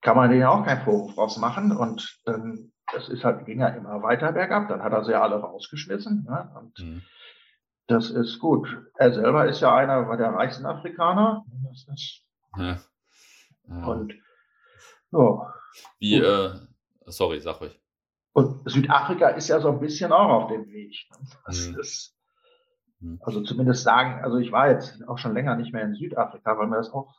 A: kann man denen ja auch keinen Vorwurf draus machen. Und dann, das ist halt, ging ja immer weiter bergab. Dann hat er sie alle rausgeschmissen. Ne? Und mhm. das ist gut. Er selber ist ja einer der reichsten Afrikaner. Ja. Ja. Und
B: ja. Wie, äh, sorry, sag ruhig.
A: Und Südafrika ist ja so ein bisschen auch auf dem Weg. Ne? Das mhm. ist, mhm. also zumindest sagen, also ich war jetzt auch schon länger nicht mehr in Südafrika, weil mir das auch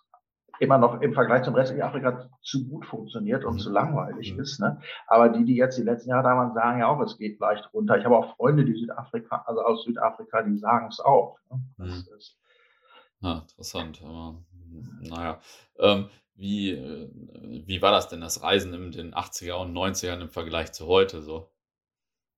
A: immer noch im Vergleich zum restlichen Afrika zu gut funktioniert und mhm. zu langweilig mhm. ist. Ne? Aber die, die jetzt die letzten Jahre da waren, sagen ja auch, es geht leicht runter. Ich habe auch Freunde, die Südafrika, also aus Südafrika, die sagen es auch. Ne? Mhm.
B: Ja, interessant. Aber, naja. Ähm, wie, äh, wie war das denn, das Reisen in den 80er und 90ern im Vergleich zu heute so?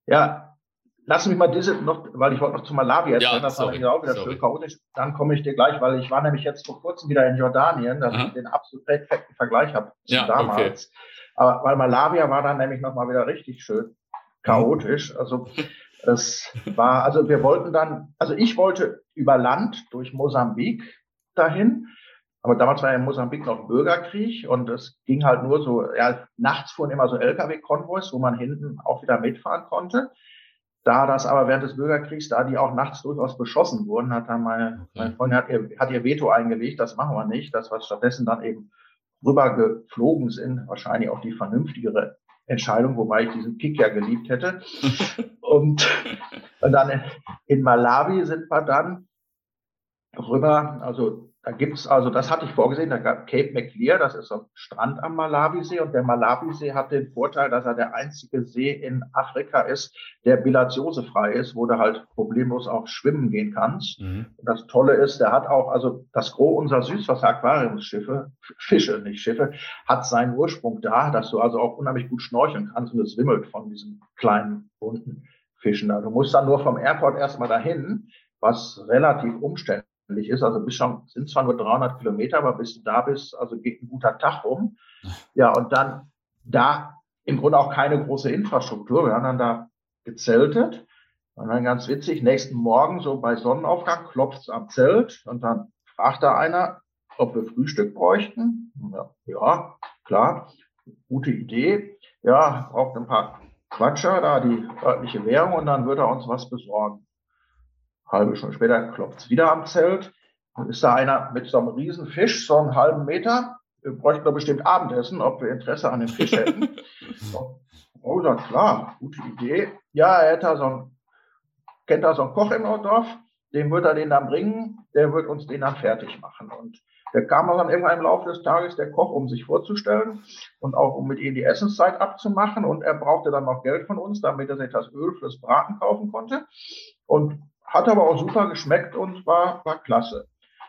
A: Ja, Lass mich mal diese noch, weil ich wollte noch zu Malawi erzählen, ja, das sorry, war auch wieder sorry. schön chaotisch. Dann komme ich dir gleich, weil ich war nämlich jetzt vor kurzem wieder in Jordanien, dass Aha. ich den absolut perfekten Vergleich habe zu ja, damals. Okay. Aber weil Malawi war dann nämlich nochmal wieder richtig schön chaotisch. Also es war, also wir wollten dann, also ich wollte über Land durch Mosambik dahin. Aber damals war ja in Mosambik noch Bürgerkrieg und es ging halt nur so, ja, nachts fuhren immer so Lkw-Konvois, wo man hinten auch wieder mitfahren konnte. Da das aber während des Bürgerkriegs, da die auch nachts durchaus beschossen wurden, hat dann meine, okay. meine Freundin hat ihr, hat ihr Veto eingelegt, das machen wir nicht, dass wir stattdessen dann eben rübergeflogen sind, wahrscheinlich auch die vernünftigere Entscheidung, wobei ich diesen Kick ja geliebt hätte. und, und dann in Malawi sind wir dann rüber, also da gibt's also, das hatte ich vorgesehen, da gab Cape Maclear, das ist ein Strand am Malawisee und der Malawisee hat den Vorteil, dass er der einzige See in Afrika ist, der bilaziosefrei ist, wo du halt problemlos auch schwimmen gehen kannst. Mhm. Und das Tolle ist, der hat auch, also das Gros unserer Süßwasser-Aquariumsschiffe, Fische, nicht Schiffe, hat seinen Ursprung da, dass du also auch unheimlich gut schnorcheln kannst und es wimmelt von diesen kleinen bunten Fischen. Also du musst dann nur vom Airport erstmal dahin, was relativ umständlich ist. Also bis schon, sind zwar nur 300 Kilometer, aber bis du da bist, also geht ein guter Tag rum. Ja, und dann da im Grunde auch keine große Infrastruktur. Wir haben dann da gezeltet. Und dann ganz witzig, nächsten Morgen, so bei Sonnenaufgang, klopft es am Zelt und dann fragt da einer, ob wir Frühstück bräuchten. Ja, ja, klar, gute Idee. Ja, braucht ein paar Quatscher, da die örtliche Währung und dann wird er uns was besorgen halbe Stunde später klopft es wieder am Zelt. Dann ist da einer mit so einem riesen Fisch, so einen halben Meter. Wir bräuchten doch bestimmt Abendessen, ob wir Interesse an dem Fisch hätten. oh, dann klar, gute Idee. Ja, er hätte da so einen, kennt da so einen Koch im Dorf, dem wird er den dann bringen, der wird uns den dann fertig machen. Und der kam dann irgendwann im Laufe des Tages, der Koch, um sich vorzustellen und auch um mit ihm die Essenszeit abzumachen. Und er brauchte dann noch Geld von uns, damit er sich das Öl fürs Braten kaufen konnte. Und hat aber auch super geschmeckt und war, war klasse.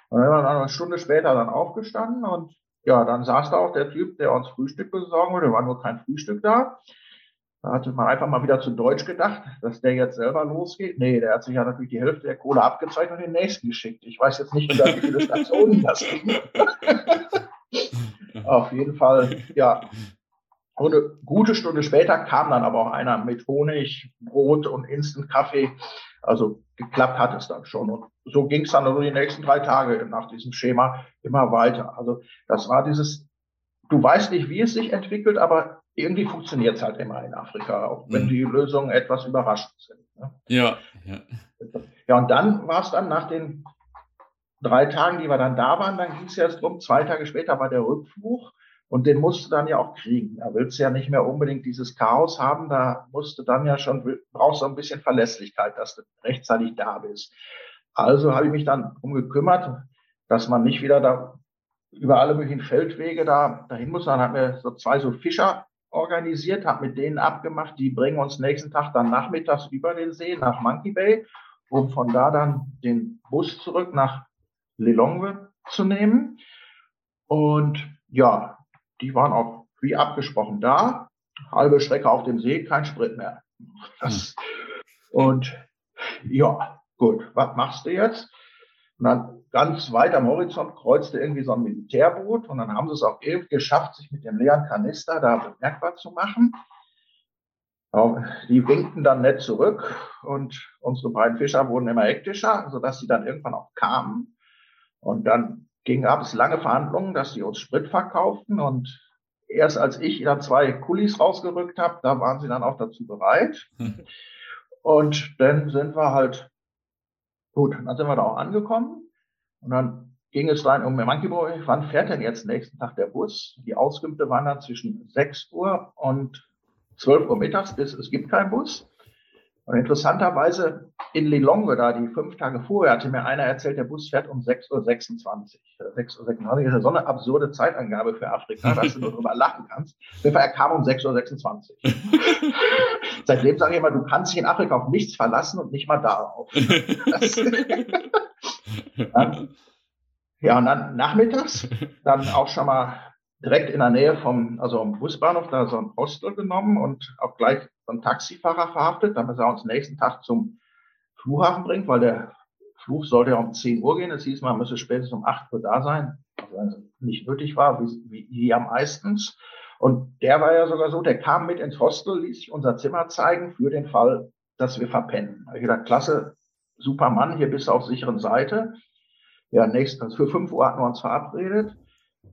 A: Und dann sind wir eine Stunde später dann aufgestanden und ja, dann saß da auch der Typ, der uns Frühstück besorgen wollte. War nur kein Frühstück da. Da hatte man einfach mal wieder zu Deutsch gedacht, dass der jetzt selber losgeht. Nee, der hat sich ja natürlich die Hälfte der Kohle abgezeigt und den nächsten geschickt. Ich weiß jetzt nicht, wie viele Stationen das ging. Auf jeden Fall, ja. Und eine gute Stunde später kam dann aber auch einer mit Honig, Brot und Instant-Kaffee. Also geklappt hat es dann schon. Und so ging es dann also die nächsten drei Tage nach diesem Schema immer weiter. Also das war dieses, du weißt nicht, wie es sich entwickelt, aber irgendwie funktioniert es halt immer in Afrika, auch wenn mhm. die Lösungen etwas überraschend sind.
B: Ne? Ja, ja.
A: Ja, und dann war es dann nach den drei Tagen, die wir dann da waren, dann ging es ja erst drum, zwei Tage später war der Rückflug. Und den musst du dann ja auch kriegen. Da willst du ja nicht mehr unbedingt dieses Chaos haben. Da musst du dann ja schon, brauchst du ein bisschen Verlässlichkeit, dass du rechtzeitig da bist. Also habe ich mich dann drum gekümmert, dass man nicht wieder da über alle möglichen Feldwege da dahin muss. Dann hat mir so zwei so Fischer organisiert, habe mit denen abgemacht, die bringen uns nächsten Tag dann nachmittags über den See nach Monkey Bay, um von da dann den Bus zurück nach Lilongwe zu nehmen. Und ja, die waren auch wie abgesprochen da. Halbe Strecke auf dem See, kein Sprit mehr. Das, und ja, gut, was machst du jetzt? Und dann ganz weit am Horizont kreuzte irgendwie so ein Militärboot und dann haben sie es auch irgendwie geschafft, sich mit dem leeren Kanister da bemerkbar zu machen. Die winkten dann nett zurück und unsere beiden Fischer wurden immer hektischer, sodass sie dann irgendwann auch kamen. Und dann ging, gab es lange Verhandlungen, dass sie uns Sprit verkauften und erst als ich dann zwei Kulis rausgerückt habe, da waren sie dann auch dazu bereit. und dann sind wir halt, gut, dann sind wir da auch angekommen und dann ging es rein um Monkey Boy, wann fährt denn jetzt nächsten Tag der Bus? Die Auskünfte waren dann zwischen 6 Uhr und 12 Uhr mittags, bis es gibt keinen Bus. Und interessanterweise in Lilongwe, da die fünf Tage vorher, hatte mir einer erzählt, der Bus fährt um 6.26 Uhr. 6.26 Uhr ist ja so eine absurde Zeitangabe für Afrika, dass du nur drüber lachen kannst. Er kam um 6.26 Uhr. Seitdem sage ich immer, du kannst dich in Afrika auf nichts verlassen und nicht mal darauf. ja, und dann nachmittags, dann auch schon mal direkt in der Nähe vom, also am Busbahnhof, da so ein Hostel genommen und auch gleich so einen Taxifahrer verhaftet, damit er uns nächsten Tag zum Flughafen bringt, weil der Flug sollte ja um 10 Uhr gehen. Es hieß, man müsse spätestens um 8 Uhr da sein, was nicht nötig war, wie, wie, wie am meistens. Und der war ja sogar so, der kam mit ins Hostel, ließ sich unser Zimmer zeigen für den Fall, dass wir verpennen. Da ich gedacht, klasse, super Mann, hier bist du auf sicheren Seite. Ja, nächstens für 5 Uhr hatten wir uns verabredet.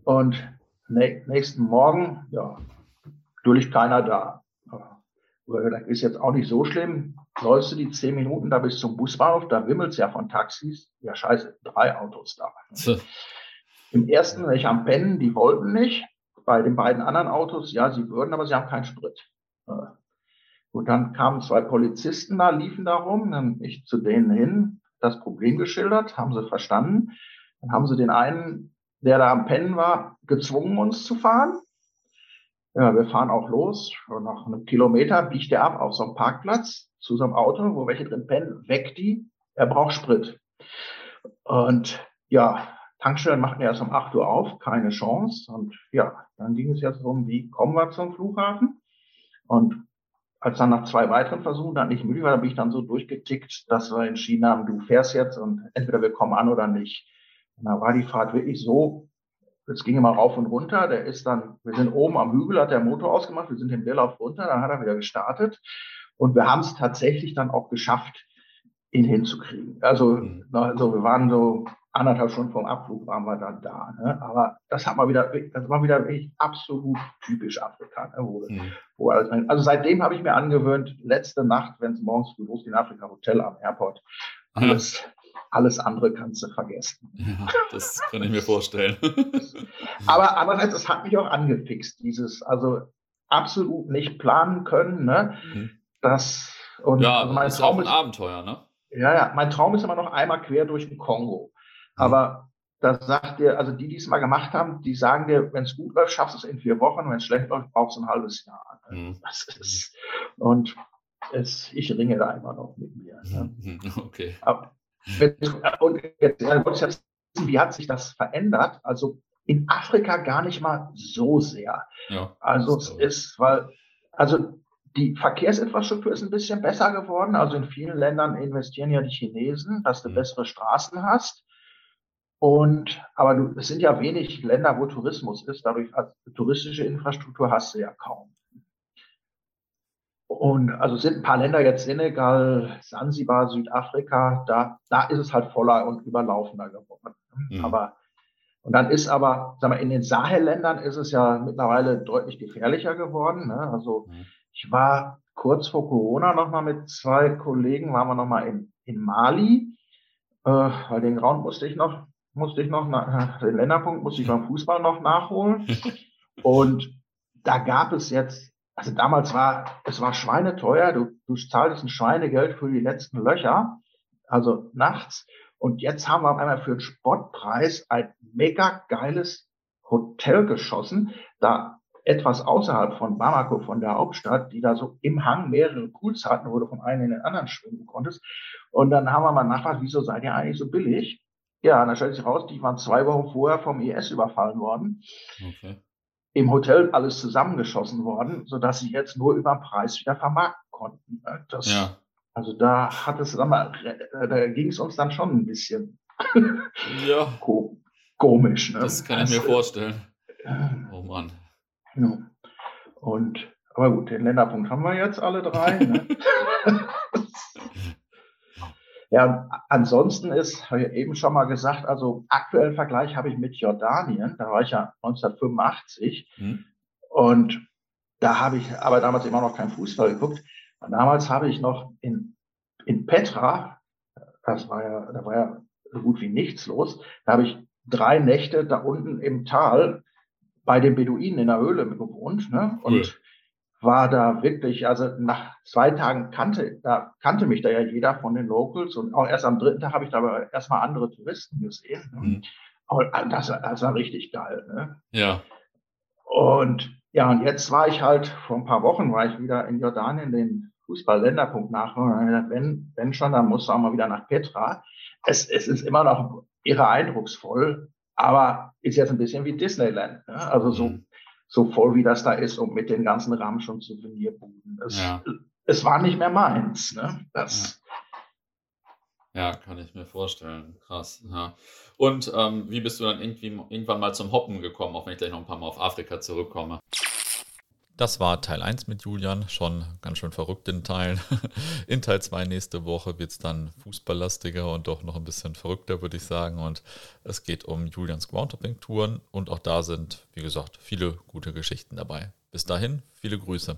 A: Und nächsten Morgen, ja, natürlich keiner da. Das ist jetzt auch nicht so schlimm. Läufst du die zehn Minuten da bis zum Busbahnhof, da wimmelt es ja von Taxis. Ja, scheiße, drei Autos da. So. Im ersten war ich am Pennen, die wollten nicht. Bei den beiden anderen Autos, ja, sie würden, aber sie haben keinen Sprit. Und dann kamen zwei Polizisten da, liefen da rum, dann ich zu denen hin, das Problem geschildert, haben sie verstanden. Dann haben sie den einen, der da am Pennen war, gezwungen, uns zu fahren. Ja, wir fahren auch los. Und nach einem Kilometer biegt er ab auf so einem Parkplatz zu so einem Auto, wo welche drin pennen, weg die. Er braucht Sprit. Und ja, Tankstellen machten erst um 8 Uhr auf, keine Chance. Und ja, dann ging es jetzt darum, wie kommen wir zum Flughafen? Und als dann nach zwei weiteren Versuchen dann nicht möglich war, da bin ich dann so durchgetickt, dass wir entschieden haben, du fährst jetzt und entweder wir kommen an oder nicht. Und da war die Fahrt wirklich so, es ging immer rauf und runter, der ist dann, wir sind oben am Hügel, hat der Motor ausgemacht, wir sind den Leerlauf runter, dann hat er wieder gestartet und wir haben es tatsächlich dann auch geschafft, ihn hinzukriegen. Also, mhm. also wir waren so anderthalb Stunden vom Abflug waren wir dann da. Ne? Aber das hat mal wieder, das war wieder wirklich absolut typisch Afrika. Ne? Wo, mhm. wo alles, also seitdem habe ich mir angewöhnt, letzte Nacht, wenn es morgens früh losgeht in Afrika, Hotel am Airport, alles, alles andere kannst du vergessen.
B: Ja, das kann ich mir vorstellen.
A: Aber andererseits, es hat mich auch angefixt, dieses, also absolut nicht planen können, ne? Mhm. Das,
B: und ja, mein ist Traum auch ein ist, Abenteuer, ne?
A: Ja, ja, mein Traum ist immer noch einmal quer durch den Kongo. Aber das sagt dir, also die, die es mal gemacht haben, die sagen dir, wenn es gut läuft, schaffst du es in vier Wochen, wenn es schlecht läuft, brauchst du ein halbes Jahr. Mhm. Das ist, und es, ich ringe da immer noch mit mir. Ne? Mhm. Okay. Aber, und jetzt, jetzt wie hat sich das verändert? Also in Afrika gar nicht mal so sehr. Ja, also es ist, weil, also die Verkehrsinfrastruktur ist ein bisschen besser geworden. Also in vielen Ländern investieren ja die Chinesen, dass du mhm. bessere Straßen hast. Und, aber du, es sind ja wenig Länder, wo Tourismus ist. Dadurch, also touristische Infrastruktur hast du ja kaum. Und also sind ein paar Länder jetzt Senegal, Sansibar, Südafrika, da, da ist es halt voller und überlaufender geworden. Mhm. Aber, und dann ist aber, sag mal, in den Sahelländern ist es ja mittlerweile deutlich gefährlicher geworden. Ne? Also mhm. Ich war kurz vor Corona nochmal mit zwei Kollegen, waren wir nochmal in, in Mali, äh, weil den Raum musste ich noch musste ich noch, nach, den Länderpunkt musste ich beim Fußball noch nachholen. Und da gab es jetzt, also damals war, es war schweineteuer, du, du zahltest ein Schweinegeld für die letzten Löcher, also nachts. Und jetzt haben wir auf einmal für den Spottpreis ein mega geiles Hotel geschossen, da etwas außerhalb von Bamako, von der Hauptstadt, die da so im Hang mehrere Pools hatten, wo du vom einen in den anderen schwimmen konntest. Und dann haben wir mal nachgefragt, wieso seid ihr eigentlich so billig? Ja, dann stellt sich raus, die waren zwei Wochen vorher vom IS überfallen worden. Okay. Im Hotel alles zusammengeschossen worden, sodass sie jetzt nur über den Preis wieder vermarkten konnten. Das, ja. Also da hat es, sag mal, da ging es uns dann schon ein bisschen
B: ja.
A: komisch. Ne?
B: Das kann ich mir vorstellen. Oh Mann.
A: Ja. Und aber gut, den Länderpunkt haben wir jetzt alle drei. Ne? Ja, ansonsten ist, habe ich eben schon mal gesagt, also aktuellen Vergleich habe ich mit Jordanien, da war ich ja 1985 mhm. und da habe ich aber damals immer noch kein Fußball geguckt. Und damals habe ich noch in, in Petra, das war ja, da war ja so gut wie nichts los, da habe ich drei Nächte da unten im Tal bei den Beduinen in der Höhle gewohnt. Ne? Und cool war da wirklich, also nach zwei Tagen kannte, da kannte mich da ja jeder von den Locals und auch erst am dritten Tag habe ich da aber erstmal andere Touristen gesehen. Ne? Mhm. Und das, das war richtig geil. Ne?
B: Ja.
A: Und ja, und jetzt war ich halt, vor ein paar Wochen war ich wieder in Jordanien den Fußball-Länderpunkt nachholen. Wenn, wenn schon, dann musst du auch mal wieder nach Petra. Es, es ist immer noch irre eindrucksvoll, aber ist jetzt ein bisschen wie Disneyland. Ne? Also so mhm so voll wie das da ist und mit den ganzen Ramsch- und Souvenirbuden. Es, ja. es war nicht mehr meins. Ne? Das,
B: ja. ja. kann ich mir vorstellen. Krass. Ja. Und ähm, wie bist du dann irgendwie irgendwann mal zum Hoppen gekommen, auch wenn ich gleich noch ein paar Mal auf Afrika zurückkomme? Das war Teil 1 mit Julian, schon ganz schön verrückt in Teilen. In Teil 2 nächste Woche wird es dann fußballlastiger und doch noch ein bisschen verrückter, würde ich sagen. Und es geht um Julians Groundhopping-Touren und auch da sind, wie gesagt, viele gute Geschichten dabei. Bis dahin, viele Grüße.